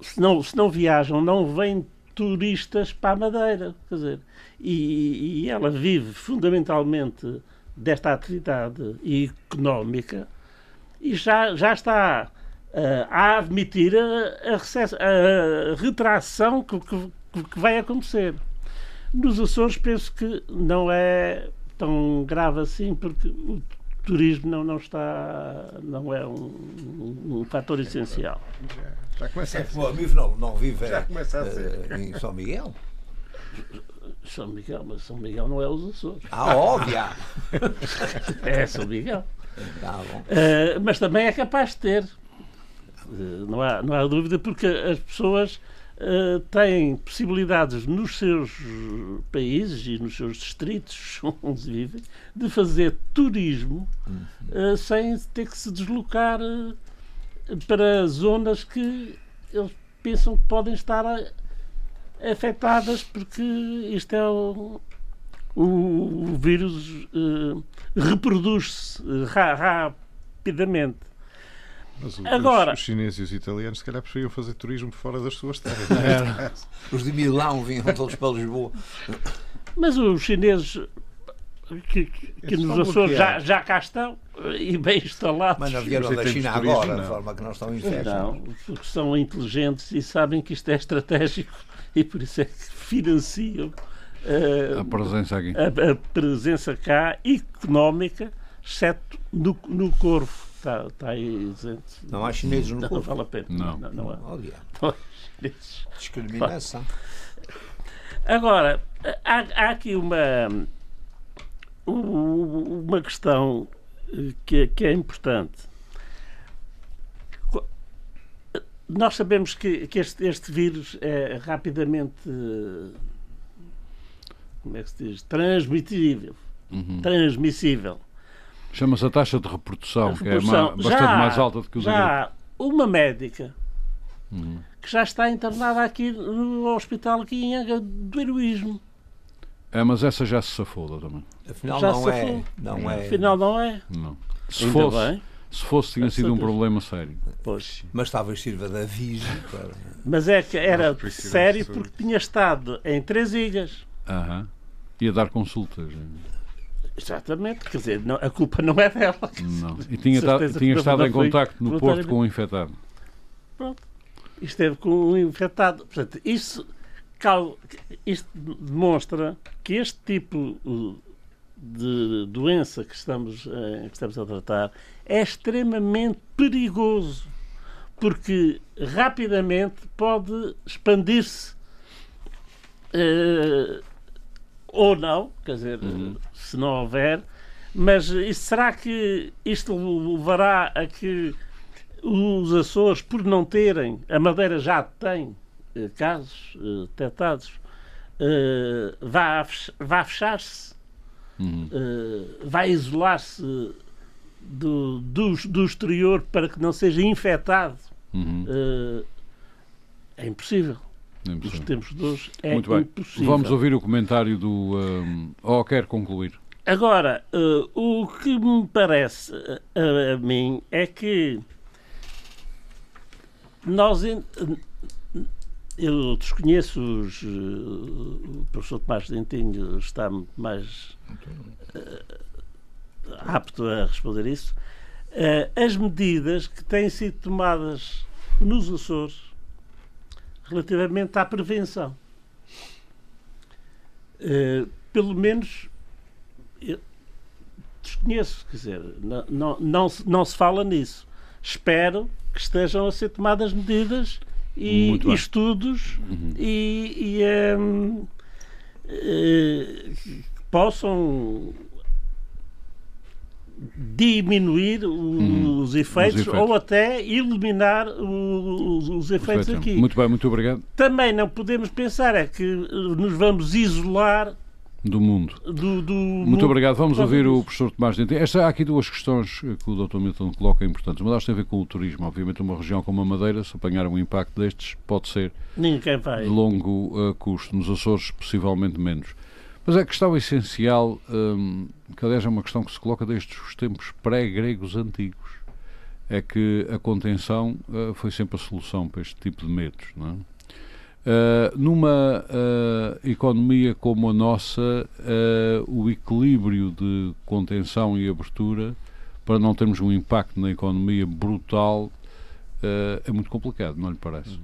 S5: se, não, se não viajam, não vêm turistas para a Madeira. Quer dizer, e, e ela vive fundamentalmente desta atividade económica e já, já está uh, a admitir a, a, a retração que, que, que, vai acontecer. Nos Açores penso que não é tão grave assim, porque o, turismo não, não está, não é um, um fator essencial.
S3: Já, já começa a ser. O amigo não, não vive já começa a ser. Uh, em São Miguel?
S5: São Miguel, mas São Miguel não é os Açores.
S3: Ah, óbvio!
S5: é São Miguel. Tá uh, mas também é capaz de ter. Uh, não, há, não há dúvida, porque as pessoas uh, têm possibilidades nos seus países e nos seus distritos onde vivem de fazer turismo uh, sem ter que se deslocar uh, para zonas que eles pensam que podem estar afetadas porque isto é o, o, o vírus reproduz-se rapidamente
S6: mas o, Agora, os, os, chineses e os italianos, se calhar, preferiam fazer turismo fora das suas terras. É?
S3: os de Milão vinham todos para Lisboa.
S5: Mas os chineses que, que, que nos Açores já, já cá estão e bem instalados.
S3: Mas não vieram da China agora, de forma que não estão infectos.
S5: Não, porque são inteligentes e sabem que isto é estratégico e por isso é que financiam
S1: uh, a, presença aqui.
S5: A, a, presença cá económica, exceto no, no Corvo está, está aí isento.
S3: Não há chineses no
S5: Não vale a pena.
S1: Não.
S5: Não, não há.
S3: Olha. Não há chineses. Discriminação.
S5: Agora, há, há aqui uma, uma questão que, que é importante. Nós sabemos que, que este, este vírus é rapidamente como é que se diz? Transmitível. Uhum. Transmissível.
S1: Chama-se a taxa de reprodução, que é bastante já, mais alta do que os
S5: Já há uma médica uhum. que já está internada aqui no hospital aqui em Anga do heroísmo.
S1: É, mas essa já se safou também.
S3: Afinal já não é. Não é.
S5: Afinal não é.
S1: Não. Se Ainda fosse, bem. se fosse tinha sido um problema sério.
S5: Pois.
S3: Mas talvez sirva de aviso. Para...
S5: Mas é que era sério porque tinha estado em três ilhas.
S1: Aham. Ia dar consultas.
S5: Exatamente, quer dizer, não, a culpa não é dela.
S1: Não. E tinha, tinha estado em contacto no Porto com o infectado.
S5: Pronto. Esteve com o infectado. Portanto, isso, isto demonstra que este tipo uh, de doença que estamos, eh, que estamos a tratar é extremamente perigoso porque rapidamente pode expandir-se uh, ou não, quer dizer, uhum. se não houver, mas será que isto levará a que os Açores, por não terem, a Madeira já tem eh, casos eh, detectados, eh, vá, vá fechar-se, uhum. vai isolar-se do, do, do, exterior para que não seja infectado? Uhum. é impossível. Nos tempos de hoje é Muito bem. impossível.
S1: Vamos ouvir o comentário do. Um, ou quer concluir?
S5: Agora, uh, o que me parece uh, a mim é que nós. Eu desconheço os. Uh, o professor Tomás Dentinho está muito mais apto a responder isso. as medidas que têm sido tomadas nos Açores relativamente à prevenção. Uh, pelo menos desconheço, quer dizer, não, não, não, se, não se fala nisso. Espero que estejam a ser tomadas medidas e, e estudos uhum. e, e um, uh, que possam diminuir hum, os, efeitos, os, efeitos, ou até eliminar os, os efeitos Perfeito. aqui.
S1: Muito bem, muito obrigado.
S5: Também não podemos pensar é que nos vamos isolar
S1: do mundo.
S5: Do, do
S1: Muito
S5: mundo.
S1: obrigado. Vamos ouvir o professor Tomás Dente. Esta, há aqui duas questões que o Dr. Milton coloca importantes. Uma delas tem a ver com o turismo. Obviamente, uma região como a Madeira, se apanhar um impacto destes, pode ser
S5: Ninguém vai.
S1: de longo uh, custo. Nos Açores, possivelmente menos. Mas a questão essencial, hum, que aliás é uma questão que se coloca desde os tempos pré-gregos antigos, é que a contenção uh, foi sempre a solução para este tipo de medos. Não é? Uh, numa uh, economia como a nossa, o equilíbrio de contenção e abertura, para não termos um impacto na economia brutal, é muito complicado, não lhe parece?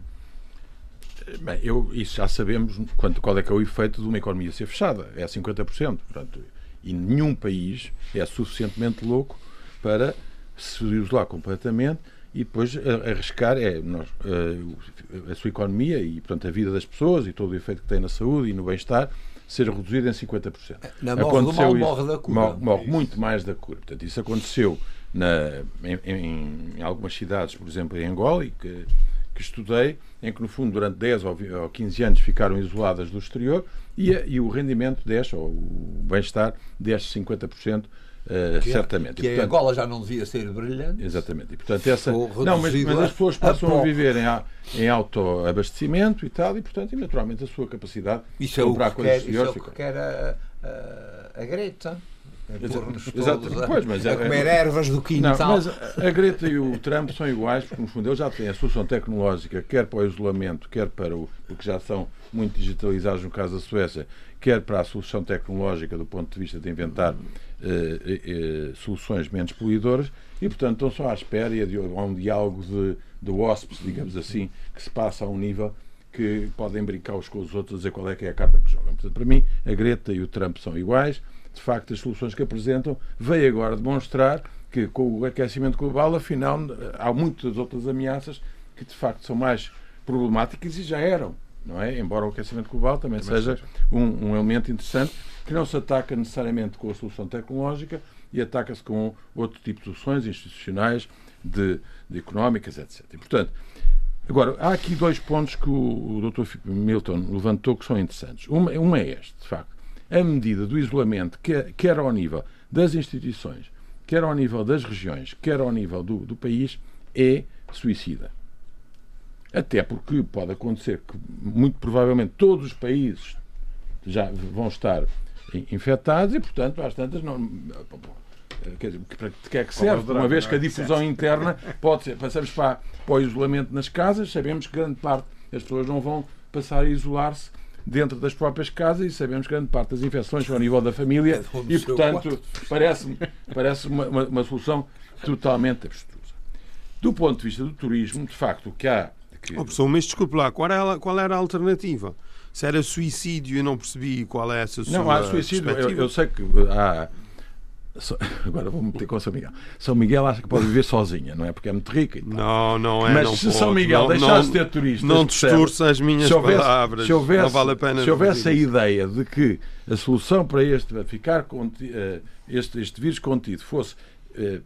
S2: Bem, eu, isso já sabemos quanto, qual é que é o efeito de uma economia ser fechada. É 50%. Portanto, e nenhum país é suficientemente louco para se isolar completamente e depois arriscar é, nós, a, a sua economia e portanto, a vida das pessoas e todo o efeito que tem na saúde e no bem-estar ser reduzido em 50%.
S3: Na morre aconteceu do mal, morre da cura.
S2: Morre, morre muito mais da cura. Portanto, isso aconteceu na, em, em, algumas cidades, por exemplo, em Angola, que, que estudei, em que, no fundo, durante 10 ou 15 anos ficaram isoladas do exterior e, e o rendimento desce, ou o bem-estar, desce 50%. Uh, que, é- certamente.
S3: Que e, portanto, Angola já não devia ser brilhante.
S2: Exatamente. E, portanto, essa, não, mas, mas as pessoas passam a, a viver em, em autoabastecimento e tal, e, portanto, e naturalmente a sua capacidade
S3: isso de comprar é coisas exteriores. Isso é o que quer a, a, a Greta.
S2: Exato, pois, mas
S3: a, comer ervas do quintal.
S2: Não, mas a Greta e o Trump são iguais, porque no fundo eles já têm a solução tecnológica, quer para o isolamento, quer para o. porque já são muito digitalizados no caso da Suécia, quer para a solução tecnológica do ponto de vista de inventar eh, eh, eh, soluções menos poluidoras e, portanto, estão só à espera de um diálogo de, de WASPs, digamos assim, que se passa a um nível que podem brincar uns com os outros a dizer qual é que é a carta que jogam. Portanto, para mim, a Greta e o Trump são iguais. De facto, as soluções que apresentam veio agora demonstrar que com o aquecimento global, afinal, há muitas outras ameaças que de facto são mais problemáticas e já eram não é? Embora o aquecimento global também, também seja, seja. Um, um, elemento interessante que não se ataca necessariamente com a solução tecnológica e ataca-se com outro tipo de soluções institucionais, de, de económicas, etc. E, portanto, agora, há aqui dois pontos que o, o Dr. Milton levantou que são interessantes. Uma, uma é este, de facto. A medida do isolamento, quer, quer ao nível das instituições, quer ao nível das regiões, quer ao nível do, do país, é suicida. Até porque pode acontecer que, muito provavelmente, todos os países já vão estar infectados e, portanto, às tantas não. Quer dizer, para que é que serve? Uma vez que a difusão interna pode ser. Passamos para, para o isolamento nas casas, sabemos que grande parte das pessoas não vão passar a isolar-se dentro das próprias casas e sabemos que grande parte das infecções são ao nível da família e, portanto, parece-me parece uma, uma, uma solução totalmente abstrusa. Do ponto de vista do turismo, de facto, o que há
S4: que... Oh, professor, mas desculpe lá, qual era, qual era a alternativa? Se era suicídio, eu não percebi qual é essa sua
S2: Não, há suicídio, eu, eu, sei que há... Agora vou meter com São Miguel. São Miguel acha que pode viver sozinha, não é? Porque é muito rica.
S4: Não, não é.
S2: Mas
S4: não
S2: se
S4: pode.
S2: São Miguel não, deixasse de ter turistas.
S4: Não distorça as minhas se houvesse, palavras.
S2: Se houvesse,
S4: não vale a pena.
S2: Se houvesse a ideia de que a solução para este ficar eh, este, este vírus contido fosse, eh,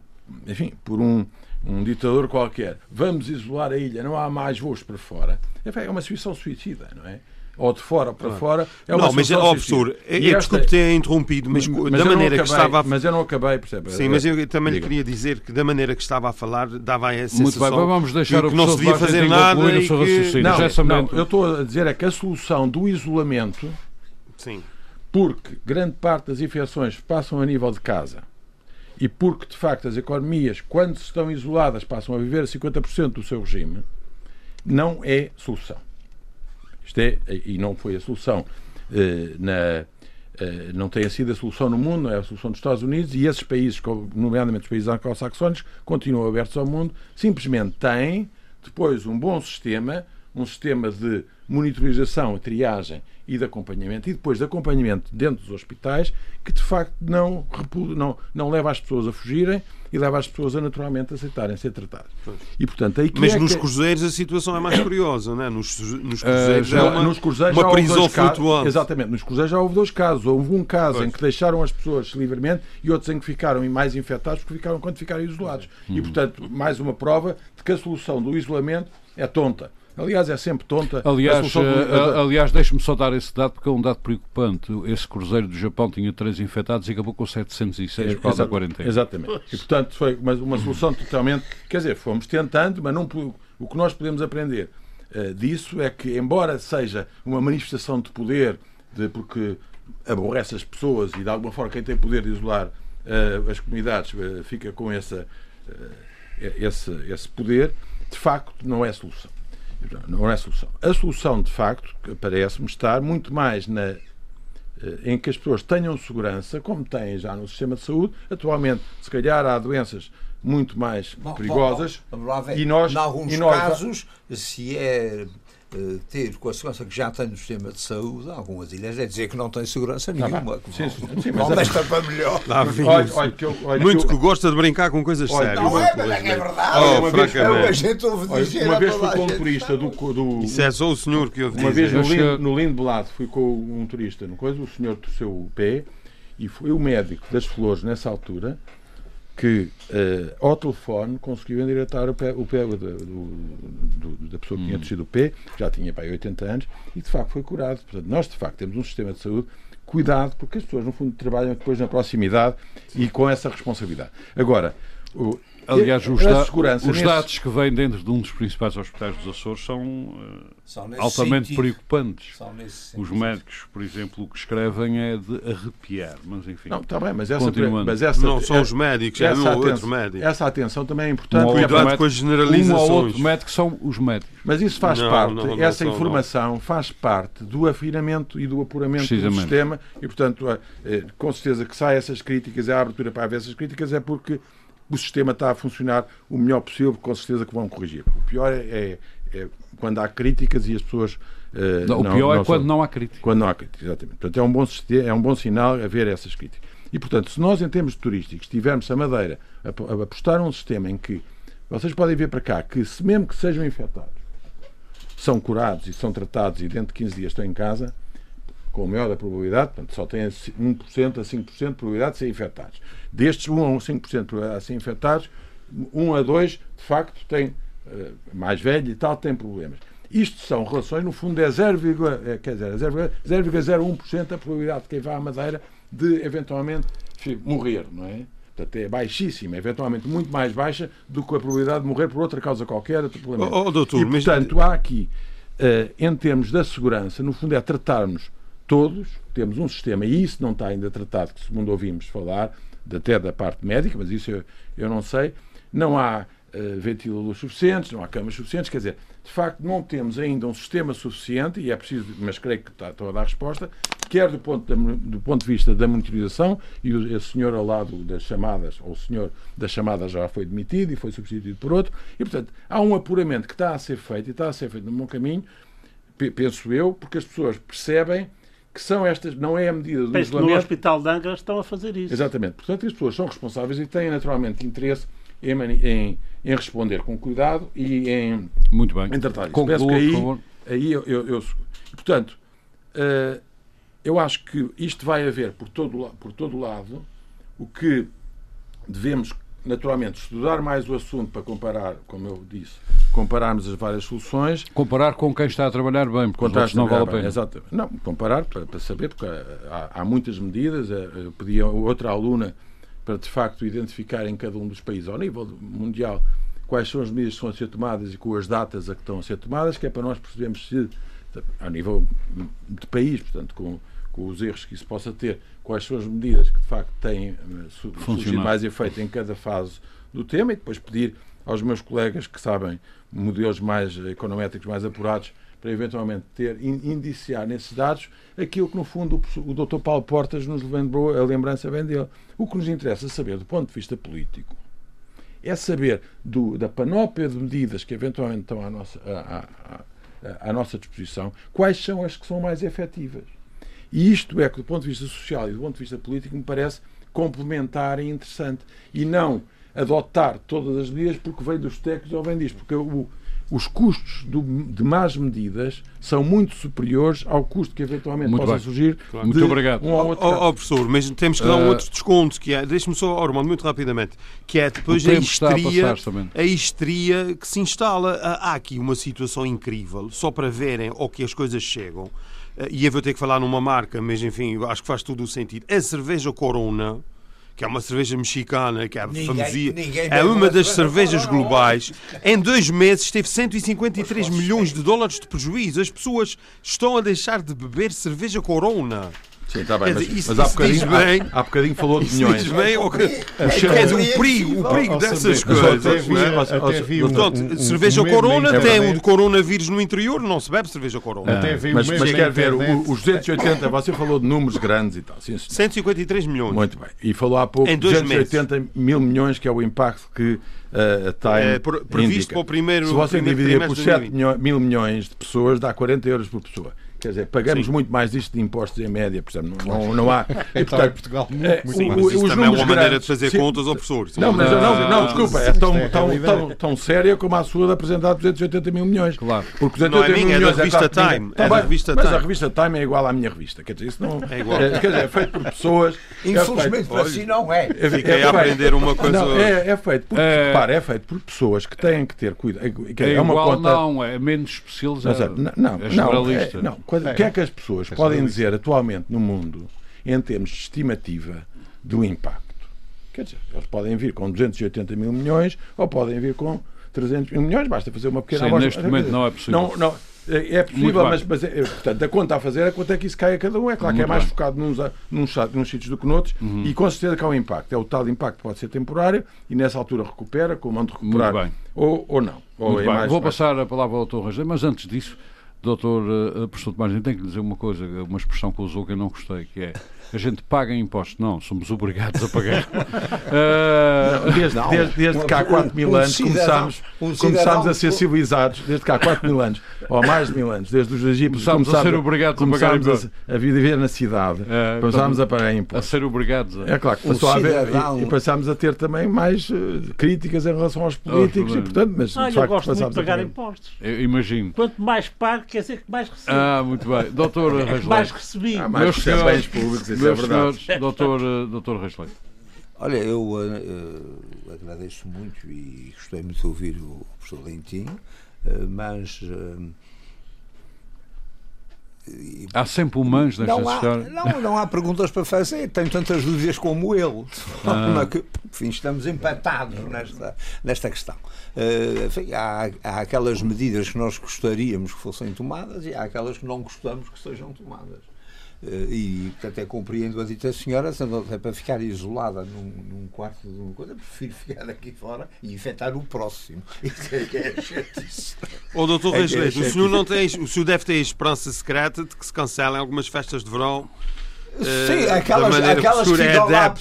S2: enfim, por um um ditador qualquer, vamos isolar a ilha, não há mais voos para fora, é uma solução suicida, não é? Ou de fora para claro. fora. É uma
S4: não, mas, ó, professor, é, esta... desculpe ter interrompido, mas, mas da maneira
S2: acabei,
S4: que estava. A...
S2: Mas eu não acabei, percebe?
S4: Sim, mas eu também lhe queria dizer que da maneira que estava a falar, dava a sensação
S1: Muito bem, vamos deixar
S4: que, que não se devia fazer nada. E
S1: que...
S2: não, não, eu estou a dizer é que a solução do isolamento.
S4: Sim.
S2: Porque grande parte das infecções passam a nível de casa e porque, de facto, as economias, quando estão isoladas, passam a viver a 50% do seu regime, não é solução. Isto é, e não foi a solução eh, na. Eh, não tem sido a solução no mundo, não é a solução dos Estados Unidos, e esses países, nomeadamente os países anglo-saxónicos, continuam abertos ao mundo, simplesmente têm depois um bom sistema, um sistema de monitorização, triagem e de acompanhamento, e depois de acompanhamento dentro dos hospitais, que de facto não, não, não leva as pessoas a fugirem e leva as pessoas a naturalmente aceitarem ser tratadas. E, portanto, aí
S4: Mas
S2: é
S4: nos
S2: que...
S4: cruzeiros a situação é mais curiosa, não é? Nos, nos cruzeiros uh,
S2: já,
S4: é uma,
S2: nos cruzeiros
S4: uma prisão flutuante.
S2: Exatamente, nos cruzeiros já houve dois casos. Houve um caso pois. em que deixaram as pessoas livremente e outros em que ficaram mais infectados porque ficaram quando ficaram isolados. Uhum. E, portanto, mais uma prova de que a solução do isolamento é tonta. Aliás, é sempre tonta.
S1: Aliás, do... Eh, aliás deixe-me só dar esse dado, porque é um dado preocupante. Esse cruzeiro do Japão tinha três infectados e acabou com 706 por causa da quarentena.
S2: Exatamente. E, portanto, foi uma, uma solução totalmente... Quer dizer, fomos tentando, mas não, o que nós podemos aprender uh, disso é que, embora seja uma manifestação de poder, de, porque aborrece as pessoas e, de alguma forma, quem tem poder de isolar uh, as comunidades uh, fica com essa, esse, esse poder, de facto, não é solução. Não é solução. A solução, de facto, parece-me estar muito mais na eh, em que as pessoas tenham segurança, como têm já no sistema de saúde. Atualmente, se calhar, há doenças muito mais perigosas.
S3: Bom, bom, e nós, em alguns e nós... casos, se é ter com a segurança que já tem no sistema de saúde, algumas ilhas é dizer que não tem segurança nenhuma. Tá sim, sim, sim, não desta para melhor.
S4: Lá, olha, olha, que eu, olha, Muito que, eu... que gosta de brincar com coisas olha, sérias.
S3: Não é, mas é que é verdade. Oh, uma, vez, a gente ouve dizer
S2: uma vez fui com um turista do, do.
S4: Isso é só o senhor que eu
S2: Uma vez no, Lindo, no Lindblad fui com um turista, no coisa, o senhor torceu o pé e foi o médico das flores nessa altura que uh, ao telefone conseguiu endireitar o pé, o pé do, do, da pessoa que tinha descido hum. o pé, já tinha para 80 anos, e de facto foi curado. Portanto, nós de facto temos um sistema de saúde cuidado, porque as pessoas no fundo trabalham depois na proximidade e com essa responsabilidade. Agora, o,
S1: Aliás, os, da, os nesse... dados que vêm dentro de um dos principais hospitais dos Açores são, uh, são altamente sentido. preocupantes. Os médicos, por exemplo, o que escrevem é de arrepiar, mas enfim.
S2: Não, está bem, mas essa, mas essa
S4: não são os médicos, é essa, atenção, médico.
S2: essa atenção também é importante. Um
S4: Cuidado médico, com as generalizações.
S1: Um ou outro médico são os médicos.
S2: Mas isso faz não, parte, não, não, essa informação faz parte do afinamento e do apuramento do sistema e, portanto, eh, eh, com certeza que sai essas críticas, a abertura para haver essas críticas é porque o sistema está a funcionar o melhor possível, com certeza que vão corrigir. O pior é, é, é quando há críticas e as pessoas.
S1: Uh, não, o pior não, é quando não há críticas.
S2: Quando não há críticas, exatamente. Portanto, é um bom, é um bom sinal haver essas críticas. E, portanto, se nós, em termos turísticos, tivermos a Madeira a, a apostar um sistema em que vocês podem ver para cá que, se mesmo que sejam infectados, são curados e são tratados e dentro de 15 dias estão em casa, com a maior da probabilidade, portanto, só têm 1% a 5% de probabilidade de serem infectados. Destes 1 a 5% de probabilidade de serem infectados, 1 a 2, de facto, têm, uh, mais velho e tal, têm problemas. Isto são relações, no fundo, é 0,01% é a probabilidade de quem vá à Madeira de eventualmente morrer, não é? Portanto, é baixíssima, eventualmente muito mais baixa do que a probabilidade de morrer por outra causa qualquer. Outro problema.
S4: Oh, oh, doutor,
S2: e, portanto, mas... há aqui, uh, em termos da segurança, no fundo, é tratarmos todos, temos um sistema, e isso não está ainda tratado, que segundo ouvimos falar, até da parte médica, mas isso eu, eu não sei, não há uh, ventiladores suficientes, não há camas suficientes, quer dizer, de facto não temos ainda um sistema suficiente, e é preciso, mas creio que está, estou a dar resposta, quer do ponto, do ponto de vista da monitorização, e o, o senhor ao lado das chamadas, ou o senhor das chamadas já foi demitido e foi substituído por outro, e portanto há um apuramento que está a ser feito, e está a ser feito no bom caminho, penso eu, porque as pessoas percebem que são estas, não é a medida do
S5: Penso isolamento. no Hospital de Angra estão a fazer isso.
S2: Exatamente. Portanto, as pessoas são responsáveis e têm naturalmente interesse em, em, em responder com cuidado e em,
S1: Muito bem.
S2: em tratar isso. Penso que aí, aí eu, eu, eu Portanto, uh, eu acho que isto vai haver por todo, por todo lado o que devemos naturalmente, estudar mais o assunto para comparar, como eu disse, compararmos as várias soluções.
S1: Comparar com quem está a trabalhar bem, porque os não vale a pena.
S2: Exatamente. Não, comparar para, para saber, porque há, há, muitas medidas. Eh, eu pedi a outra aluna para, de facto, identificar em cada um dos países, ao nível mundial, quais são as medidas que estão a ser tomadas e com as datas a que estão a ser tomadas, que é para nós percebermos se, a nível de país, portanto, com, com os erros que isso possa ter, quais são as medidas que de facto têm eh, surgido mais efeito em cada fase do tema e depois pedir aos meus colegas que sabem modelos mais econométricos mais apurados para eventualmente ter indiciar nesses dados aquilo que no fundo o, Dr. Paulo Portas nos lembrou, a lembrança vem dele. O que nos interessa saber do ponto de vista político é saber do, da panóplia de medidas que eventualmente estão à nossa, à, à, à nossa disposição, quais são as que são mais efetivas. E isto é que, do ponto de vista social e do ponto de vista político, me parece complementar e interessante. E não adotar todas as medidas porque vem dos técnicos ou vem disto. Porque o, os custos do, de más medidas são muito superiores ao custo que eventualmente muito possa bem. surgir.
S1: Claro. Muito obrigado.
S4: Um ao outro oh, oh, professor, mas temos que dar um uh... outro desconto, que é, deixe-me só, Armando, muito rapidamente, que é depois a histeria, a, a histeria que se instala. Há aqui uma situação incrível, só para verem ao que as coisas chegam. Eh, e eu vou ter que falar numa marca, mas enfim, acho que faz todo o sentido. A cerveja Corona, que é uma cerveja mexicana, que é ninguém, famosia, é uma das cervejas globais. Em dois meses teve 153 milhões de dólares de prejuízo. As pessoas estão a deixar de beber cerveja Corona.
S2: Sim, está bem, mas, isso, mas há, bocadinho, bem, há, há bocadinho falou de milhões.
S4: Diz bem, o, quer dizer, o perigo, o perigo dessas coisas. Portanto, cerveja Corona tem o de coronavírus no interior, não se bebe cerveja Corona.
S2: Mas, mas quer ver, os 280, você falou de números grandes e tal.
S4: 153 milhões.
S2: Muito bem. E falou há pouco de 280 mil milhões, que é o impacto que uh, a Time é,
S4: previsto indica. para o primeiro
S2: Se você dividir por 7 mil milhões de pessoas, dá 40 euros por pessoa. Quer dizer, pagamos Sim. muito mais isto de impostos em média, portanto, não, não, não há.
S6: E, então, portanto, Portugal,
S4: é, muito, muito o, isso também é uma maneira grandes, de fazer sim, contas ao professor.
S2: Não, mas não, não, não, desculpa, é tão, é tão, tão, tão séria como a sua de apresentar 280 mil milhões.
S4: Claro. Porque 280 não é minha, mil é da revista é Time. É da revista
S2: mas a revista Time é igual à minha revista. Quer dizer, isso não. É igual. É, quer dizer, é feito por pessoas.
S3: Infelizmente para si não é.
S4: Fiquei a aprender uma coisa.
S2: Não, é feito por. Repare, é feito por pessoas que têm que ter cuidado.
S1: É uma conta. Não, é menos especializado.
S2: Não, não. Não, o que é que as pessoas pessoas podem dizer atualmente no mundo, em termos de estimativa do impacto. Quer dizer, eles podem vir com 280 mil milhões ou podem vir com 300 mil milhões, basta fazer uma pequena
S1: Sim, Neste momento não é possível.
S2: Não, não, é, é possível, mas, mas é, portanto, a conta a fazer é quanto é que isso cai a cada um. É claro Muito que é mais bem. focado nos, nos, nos sítios do que noutros uhum. e com certeza que há um impacto. É o tal impacto que pode ser temporário e nessa altura recupera, com o mando recuperar ou, ou não. Ou
S1: é Vou mais... passar a palavra ao Dr. Rangel, mas antes disso Doutor uh, Professor de Margem, tenho que lhe dizer uma coisa, uma expressão que usou que eu não gostei, que é a gente paga impostos. Não, somos obrigados a pagar.
S2: uh... desde, não, desde, desde que há 4 mil um anos começámos, um começámos a ser civilizados, desde que há 4 mil anos, ou mais de mil anos, desde os egípcios
S1: começámos, a ser obrigados a pagar impostos.
S2: A, a viver na cidade, uh, começámos a pagar impostos.
S1: A ser obrigados. A...
S2: É claro que passou a haver, e, e, passámos a ter também mais uh, críticas em relação aos políticos oh, e, portanto, mas
S5: Olha,
S2: de facto,
S5: eu gosto muito de pagar impostos.
S1: Eu imagino.
S5: Quanto mais pago, quer dizer que mais recebo.
S1: Ah, muito bem. Doutor
S5: Mais recebi.
S2: Ah, mais meus senhores, bens públicos, isso é verdade.
S1: Senhores, doutor, eh, doutor Resley.
S3: Olha, eu uh, agradeço muito e gostei muito de ouvir o professor Lentinho, mas uh,
S1: Há sempre humanos nesta
S3: não
S1: história.
S3: Não, não há perguntas para fazer. Tenho tantas dúvidas como ele. Ah. Que, enfim, estamos empatados nesta, nesta questão. Uh, enfim, há, há aquelas medidas que nós gostaríamos que fossem tomadas e há aquelas que não gostamos que sejam tomadas. Uh, e portanto é compreendo a dita senhora é para ficar isolada num, num, quarto de uma coisa prefiro ficar aqui fora e infectar o próximo. Isso é que é
S4: Ô doutor é, é o senhor não tem o senhor deve ter a esperança secreta de que se cancelem algumas festas de verão
S3: Sim, eh, aquelas, aquelas que ficam lá,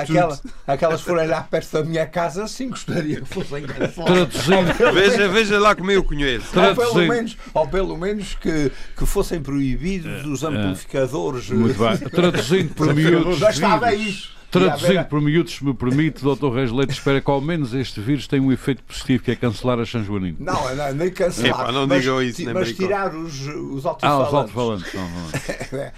S3: aquelas, aquelas forem lá perto da minha casa, sim, gostaria que fossem
S1: Traduzindo.
S4: veja, veja lá como eu conheço.
S3: Ou pelo menos, ou pelo menos que, que fossem proibidos os é. amplificadores.
S1: Muito bem. Traduzindo por miúdos.
S3: Já estava isso.
S1: Traduzindo por miúdos, se me permite, Dr. Reis Leite espera que ao menos este vírus tenha um efeito positivo, que é cancelar a São Joanino.
S3: Não, não nem cancelar.
S4: Epa, não
S3: mas,
S4: digam isso, nem
S3: Mas tirar os, os alto-falantes. Ah, os
S1: alto-falantes.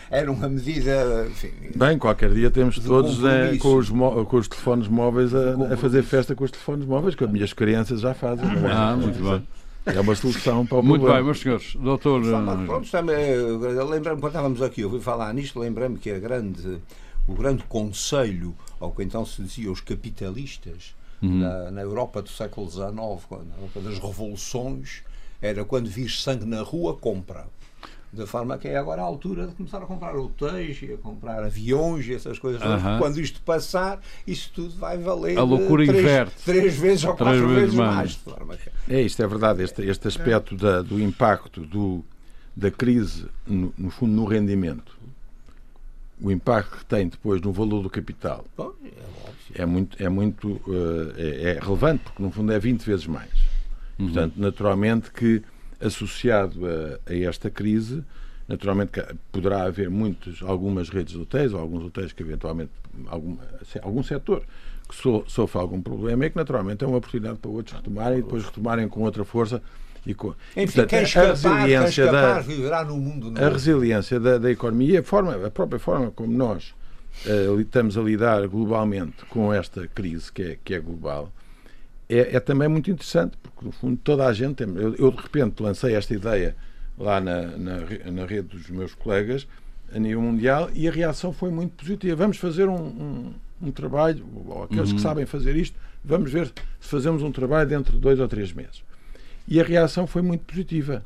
S3: Era uma medida. Enfim,
S2: Bem, qualquer dia temos todos é, com, os, com os telefones móveis a, a, fazer festa com os telefones móveis, que as minhas crianças já fazem.
S1: É? Ah, muito bem.
S2: É uma solução para o
S1: Muito
S2: problema.
S1: bem, meus senhores. Doutor.
S3: Pronto, lembrando, quando estávamos aqui, eu ouvi falar nisto, lembrei-me que a grande o grande conselho ao que então se dizia os capitalistas uhum. na, na, Europa do século XIX, na Europa das revoluções, era quando vis sangue na rua, compra. Da forma que é agora a altura de começar a comprar hotéis e a comprar aviões e essas coisas. Uhum. Quando isto passar, isso tudo vai valer
S1: a loucura
S3: três,
S1: inverte.
S3: três vezes ou três quatro vezes mais. mais.
S2: É isto, é verdade. Este, este aspecto da, do impacto do, da crise, no, no fundo, no rendimento o impacto que tem depois no valor do capital é muito, é, muito é, é relevante, porque no fundo é 20 vezes mais. Uhum. Portanto, naturalmente que associado a, a, esta crise, naturalmente que poderá haver muitas, algumas redes de hotéis ou alguns hotéis que eventualmente algum, algum setor que so, sofra algum problema, é que naturalmente é uma oportunidade para outros retomarem e depois retomarem com outra força
S3: e com, Enfim, portanto, quem escapar, a resiliência quem escapar, da, viverá no mundo
S2: novo. A resiliência da, da economia, a, forma, a própria forma como nós uh, estamos a lidar globalmente com esta crise que é, que é global, é, é também muito interessante, porque no fundo toda a gente. Tem, eu, eu, de repente lancei esta ideia lá na, na, na, rede dos meus colegas a nível mundial e a reação foi muito positiva. Vamos fazer um, um, um trabalho, ou aqueles uhum. que sabem fazer isto, vamos ver se fazemos um trabalho dentro de dois ou três meses e a reação foi muito positiva.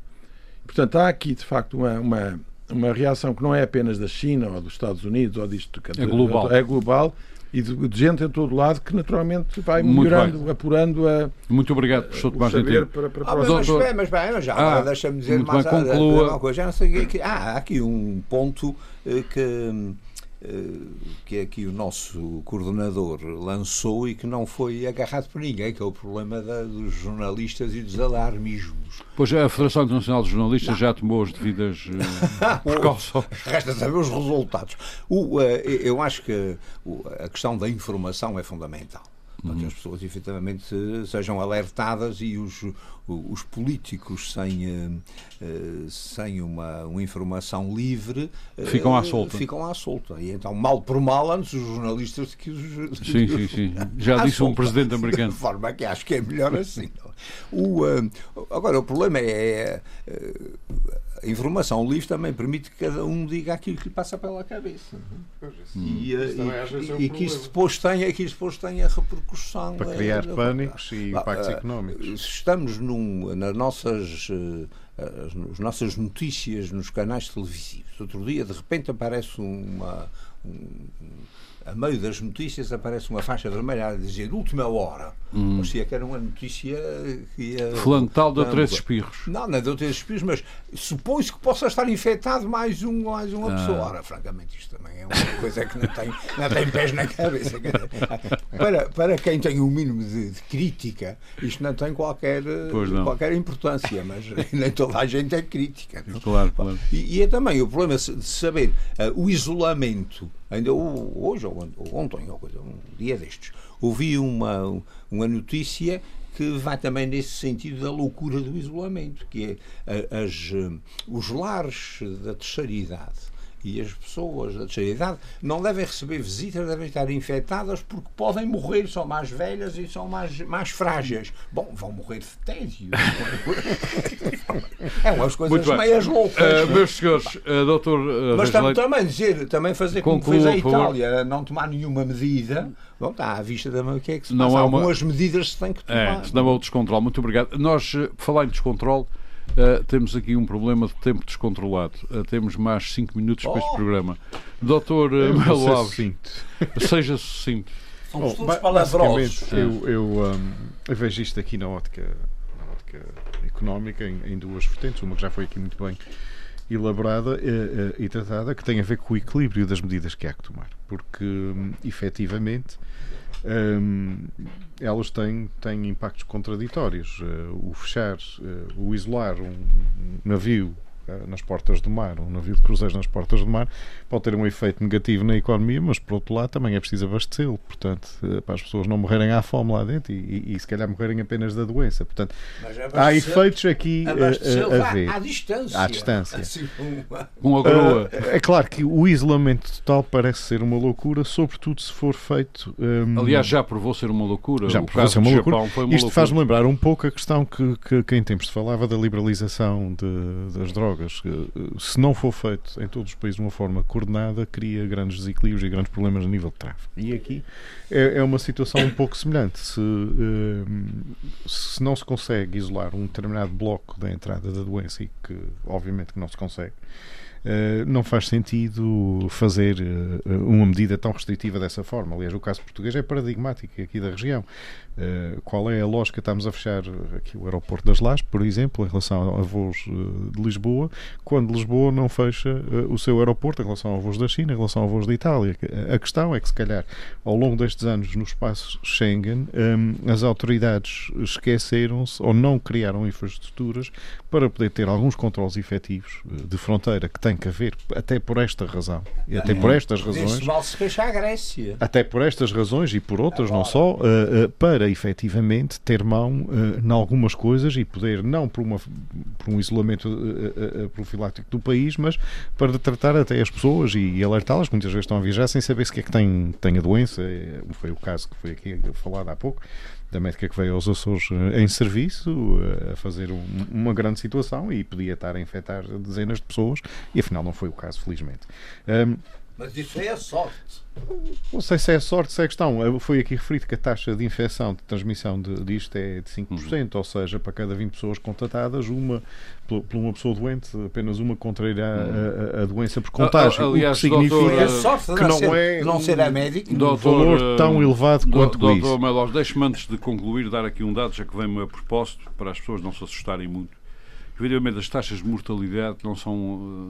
S2: Portanto, há aqui, de facto, uma, uma, uma reação que não é apenas da China ou dos Estados Unidos ou disto.
S1: É global.
S2: É global e de, de, gente em todo lado que naturalmente vai melhorando, apurando a.
S1: Muito obrigado, professor Tomás Gentil.
S3: Para, para, para ah, mas, mas, mas, bem, mas já ah, deixa-me dizer mais bem, conclua. uma coisa. Já não sei que, ah, há aqui um ponto eh, que que é aqui o nosso coordenador lançou e que não foi agarrado por ninguém, que é o problema da, dos jornalistas e dos alarmismos.
S1: Pois a Federação Internacional dos Jornalistas não. já tomou as devidas uh, precauções.
S3: Resta saber os resultados. O, uh, eu acho que a questão da informação é fundamental para que as pessoas efetivamente sejam alertadas e os, os políticos sem, eh, eh, sem uma, uma informação livre
S1: eh, ficam à solta.
S3: Ficam à solta. E então, mal por mal, antes os jornalistas que os.
S1: Sim, sim, sim. Já disse solta. um presidente americano.
S3: De forma que acho que é melhor assim. O, agora, o problema é. é a informação livre também permite que cada um diga aquilo que lhe passa pela cabeça. Hum. E, e, e, e que isso depois tenha, que isso depois tenha repercussão.
S6: Para criar é, pânicos e impactos económicos.
S3: Estamos num, nas nossas, uh, as, nossas notícias nos canais televisivos. Outro dia, de repente, aparece uma. Um, a meio das notícias aparece uma faixa vermelha a dizer última hora. Hum. Parecia que era uma notícia que ia.
S1: Fulano tal deu três espirros.
S3: Não, não deu três espirros, mas supõe-se que possa estar infectado mais, um, mais uma ah. pessoa. Ora, francamente, isto também é uma coisa que não tem, não tem pés na cabeça. Para, para quem tem um mínimo de, de crítica, isto não tem qualquer, não. qualquer importância, mas nem toda a gente é crítica.
S1: Não? Claro, claro.
S3: E, e, é também o problema de saber uh, o isolamento. Ainda hoje ou ontem, ou coisa, um dia destes, ouvi uma, uma notícia que vai também nesse sentido da loucura do isolamento, que é as, os lares da terceira idade e as pessoas da terceira idade não devem receber visitas, devem estar infectadas porque podem morrer, são mais velhas e são mais, mais frágeis. Bom, vão morrer de tédio. é umas coisas meias loucas.
S1: Uh, meus senhores, uh, doutor. Uh,
S3: Mas tam, também dizer, também fazer como fez a Itália, não tomar nenhuma medida. Bom, está à vista da que é que se não passa. É uma... Algumas medidas se tem que tomar.
S1: É, senão é o descontrole. Muito obrigado. Nós, falar em descontrole. Uh, temos aqui um problema de tempo descontrolado. Uh, temos mais 5 minutos oh. para este oh! programa. Doutor uh, Melo Alves, seja sucinto.
S3: Somos todos palavrosos.
S6: Eu, eu, um, eu, vejo isto aqui na ótica, na ótica económica em, em, duas vertentes. Uma que já foi aqui muito bem elaborada e tratada, que tem a ver com o equilíbrio das medidas que há que tomar. Porque, um, efetivamente, um, elas têm, têm impactos contraditórios. Uh, o fechar, uh, o isolar um, navio eh, nas portas do mar, um navio de cruzeiros nas portas do mar, pode ter um efeito negativo na economia, mas por outro lado também é preciso abastecê-lo, portanto, eh, para as pessoas não morrerem à fome lá dentro e, e, e se calhar morrerem apenas da doença. Portanto, há efeitos aqui a, a, a ver.
S3: À, distância.
S6: À distância. Assim,
S1: com a grua.
S6: Uh, é claro que o isolamento total parece ser uma loucura, sobretudo se for feito. Um,
S1: Aliás, já provou ser uma loucura.
S6: Já provou ser uma loucura. Isto faz-me lembrar um pouco a questão que, que, que em tempos se falava da liberalização de, das drogas drogas, se não for feito em todos os países de uma forma coordenada, cria grandes desequilíbrios e grandes problemas a nível de tráfego. E aqui é, é uma situação um pouco semelhante. Se, eh, se não se consegue isolar um determinado bloco da entrada da doença, e que obviamente que não se consegue, Uh, não faz sentido fazer uma medida tão restritiva dessa forma. Aliás, o caso português é paradigmático aqui da região. Uh, qual é a lógica? Estamos a fechar aqui o aeroporto das Lajes, por exemplo, em relação a voos uh, de Lisboa, quando Lisboa não fecha uh, o seu aeroporto em relação a voos da China, em relação a voos da Itália. A questão é que, se calhar, ao longo destes anos no espaço Schengen, um, as autoridades esqueceram-se ou não criaram infraestruturas para poder ter alguns controles efetivos de fronteira que tem que haver, até por esta razão. E até por estas razões.
S3: se a Grécia.
S6: Até por estas razões e por outras, não só, para para efetivamente ter mão uh, em algumas coisas e poder, não por, uma, por um isolamento uh, uh, profilático do país, mas para tratar até as pessoas e, e alertá-las, muitas vezes estão a viajar sem saber se que é que tem, tem a doença. Foi o caso que foi aqui falado há pouco da médica que veio aos Açores em serviço a fazer um, uma grande situação e podia estar a infectar dezenas de pessoas e afinal não foi o caso, felizmente. Um,
S3: Mas isso é a sorte.
S6: Não sei se é sorte, se é questão. Foi aqui referido que a taxa de infecção, de transmissão de, disto é de 5%, uhum. ou seja, para cada 20 pessoas contatadas, uma, por, uma pessoa doente, apenas uma contrairá uhum. a, a, doença por contágio.
S1: Aliás,
S6: o que significa
S3: doutor, é sorte que não, ser, é não ser a médico.
S6: um doutor, valor tão eh, elevado do, quanto
S1: doutor, isso. Doutor Melos, deixe-me antes de concluir dar aqui um dado, já que vem-me a propósito, para as pessoas não se assustarem muito evidentemente as taxas de mortalidade não, são,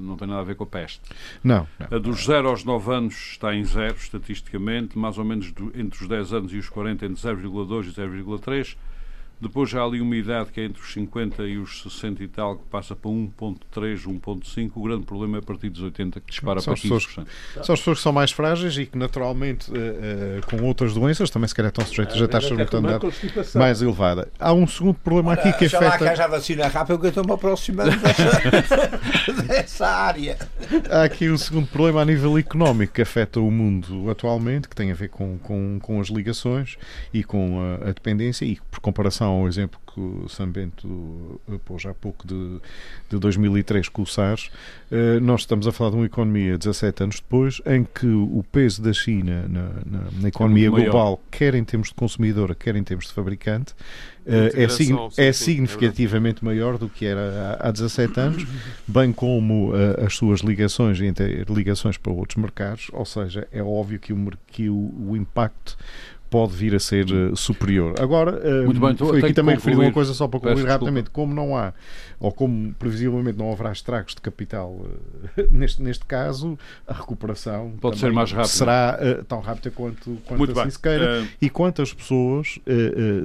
S1: não têm nada a ver com a peste.
S6: Não. não.
S1: A dos 0 aos 9 anos está em zero, estatisticamente, mais ou menos do, entre os 10 anos e os 40, entre 0,2 e 0,3. Depois já há ali uma idade que é entre os 50 e os 60 e tal, que passa para 1.3, 1.5. O grande problema é a partir dos 80, que dispara são para 15%. Pessoas,
S6: são as pessoas que são mais frágeis e que, naturalmente, uh, uh, com outras doenças, também se calhar estão sujeitas a taxas de mortalidade mais elevada. Há um segundo problema Ora, aqui que afeta... Lá
S3: que haja vacina rápida, que eu estou-me aproximando dessa, dessa área.
S6: Há aqui um segundo problema a nível económico que afeta o mundo atualmente, que tem a ver com, com, com as ligações e com a, a dependência e, por comparação ao exemplo que o Sambento pôs há pouco de, de 2003 com o SARS, eh, nós estamos a falar de uma economia 17 anos depois em que o peso da China na, na, na economia é global, quer em termos de consumidora, quer em termos de fabricante, eh, é, sig é, é significativamente maior do que era há, há 17 anos, bem como uh, as suas ligações entre ligações para outros mercados, ou seja, é óbvio que o, que o, o impacto pode vir a ser uh, superior. Agora, uh, Muito bem, foi aqui também referido uma coisa só para concluir rapidamente. Como não há, ou como previsivelmente não haverá estragos de capital uh, neste, neste caso, a recuperação
S1: pode ser mais rápida.
S6: será tão rápida quanto, quanto Muito assim bem. se queira e quantas pessoas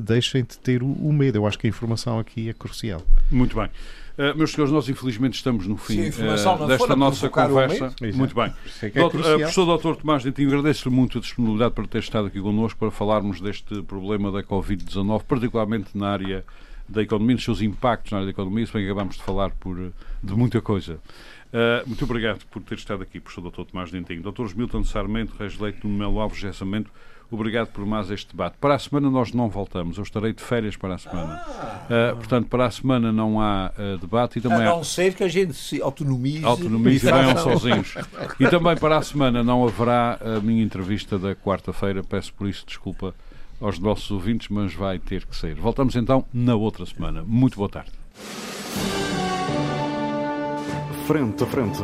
S6: deixem de ter o, o medo. Eu acho que a informação aqui é crucial.
S1: Muito bem. Uh, meus senhores, nós infelizmente estamos no fim uh, desta nossa conversa. Muito bem. É é Doutor, uh, professor Dr. Tomás Dentinho, agradeço-lhe muito a disponibilidade para ter estado aqui connosco para falarmos deste problema da Covid-19, particularmente na área da economia, dos seus impactos na área da economia, se bem que acabámos de falar por, de muita coisa. Uh, muito obrigado por ter estado aqui, professor Dr. Tomás Dentinho. Dr. Milton Sarmento, Reis Leite, no Melo Alves, Gessamento, Obrigado por mais este debate. Para a semana nós não voltamos. Eu estarei de férias para a semana. Uh, portanto, para a semana não há uh, debate. E também
S3: a não há... ser que a gente se autonomize.
S1: Autonomize e venham sozinhos. E também para a semana não haverá a minha entrevista da quarta-feira. Peço por isso desculpa aos nossos ouvintes, mas vai ter que ser. Voltamos então na outra semana. Muito boa tarde.
S7: Frente a frente.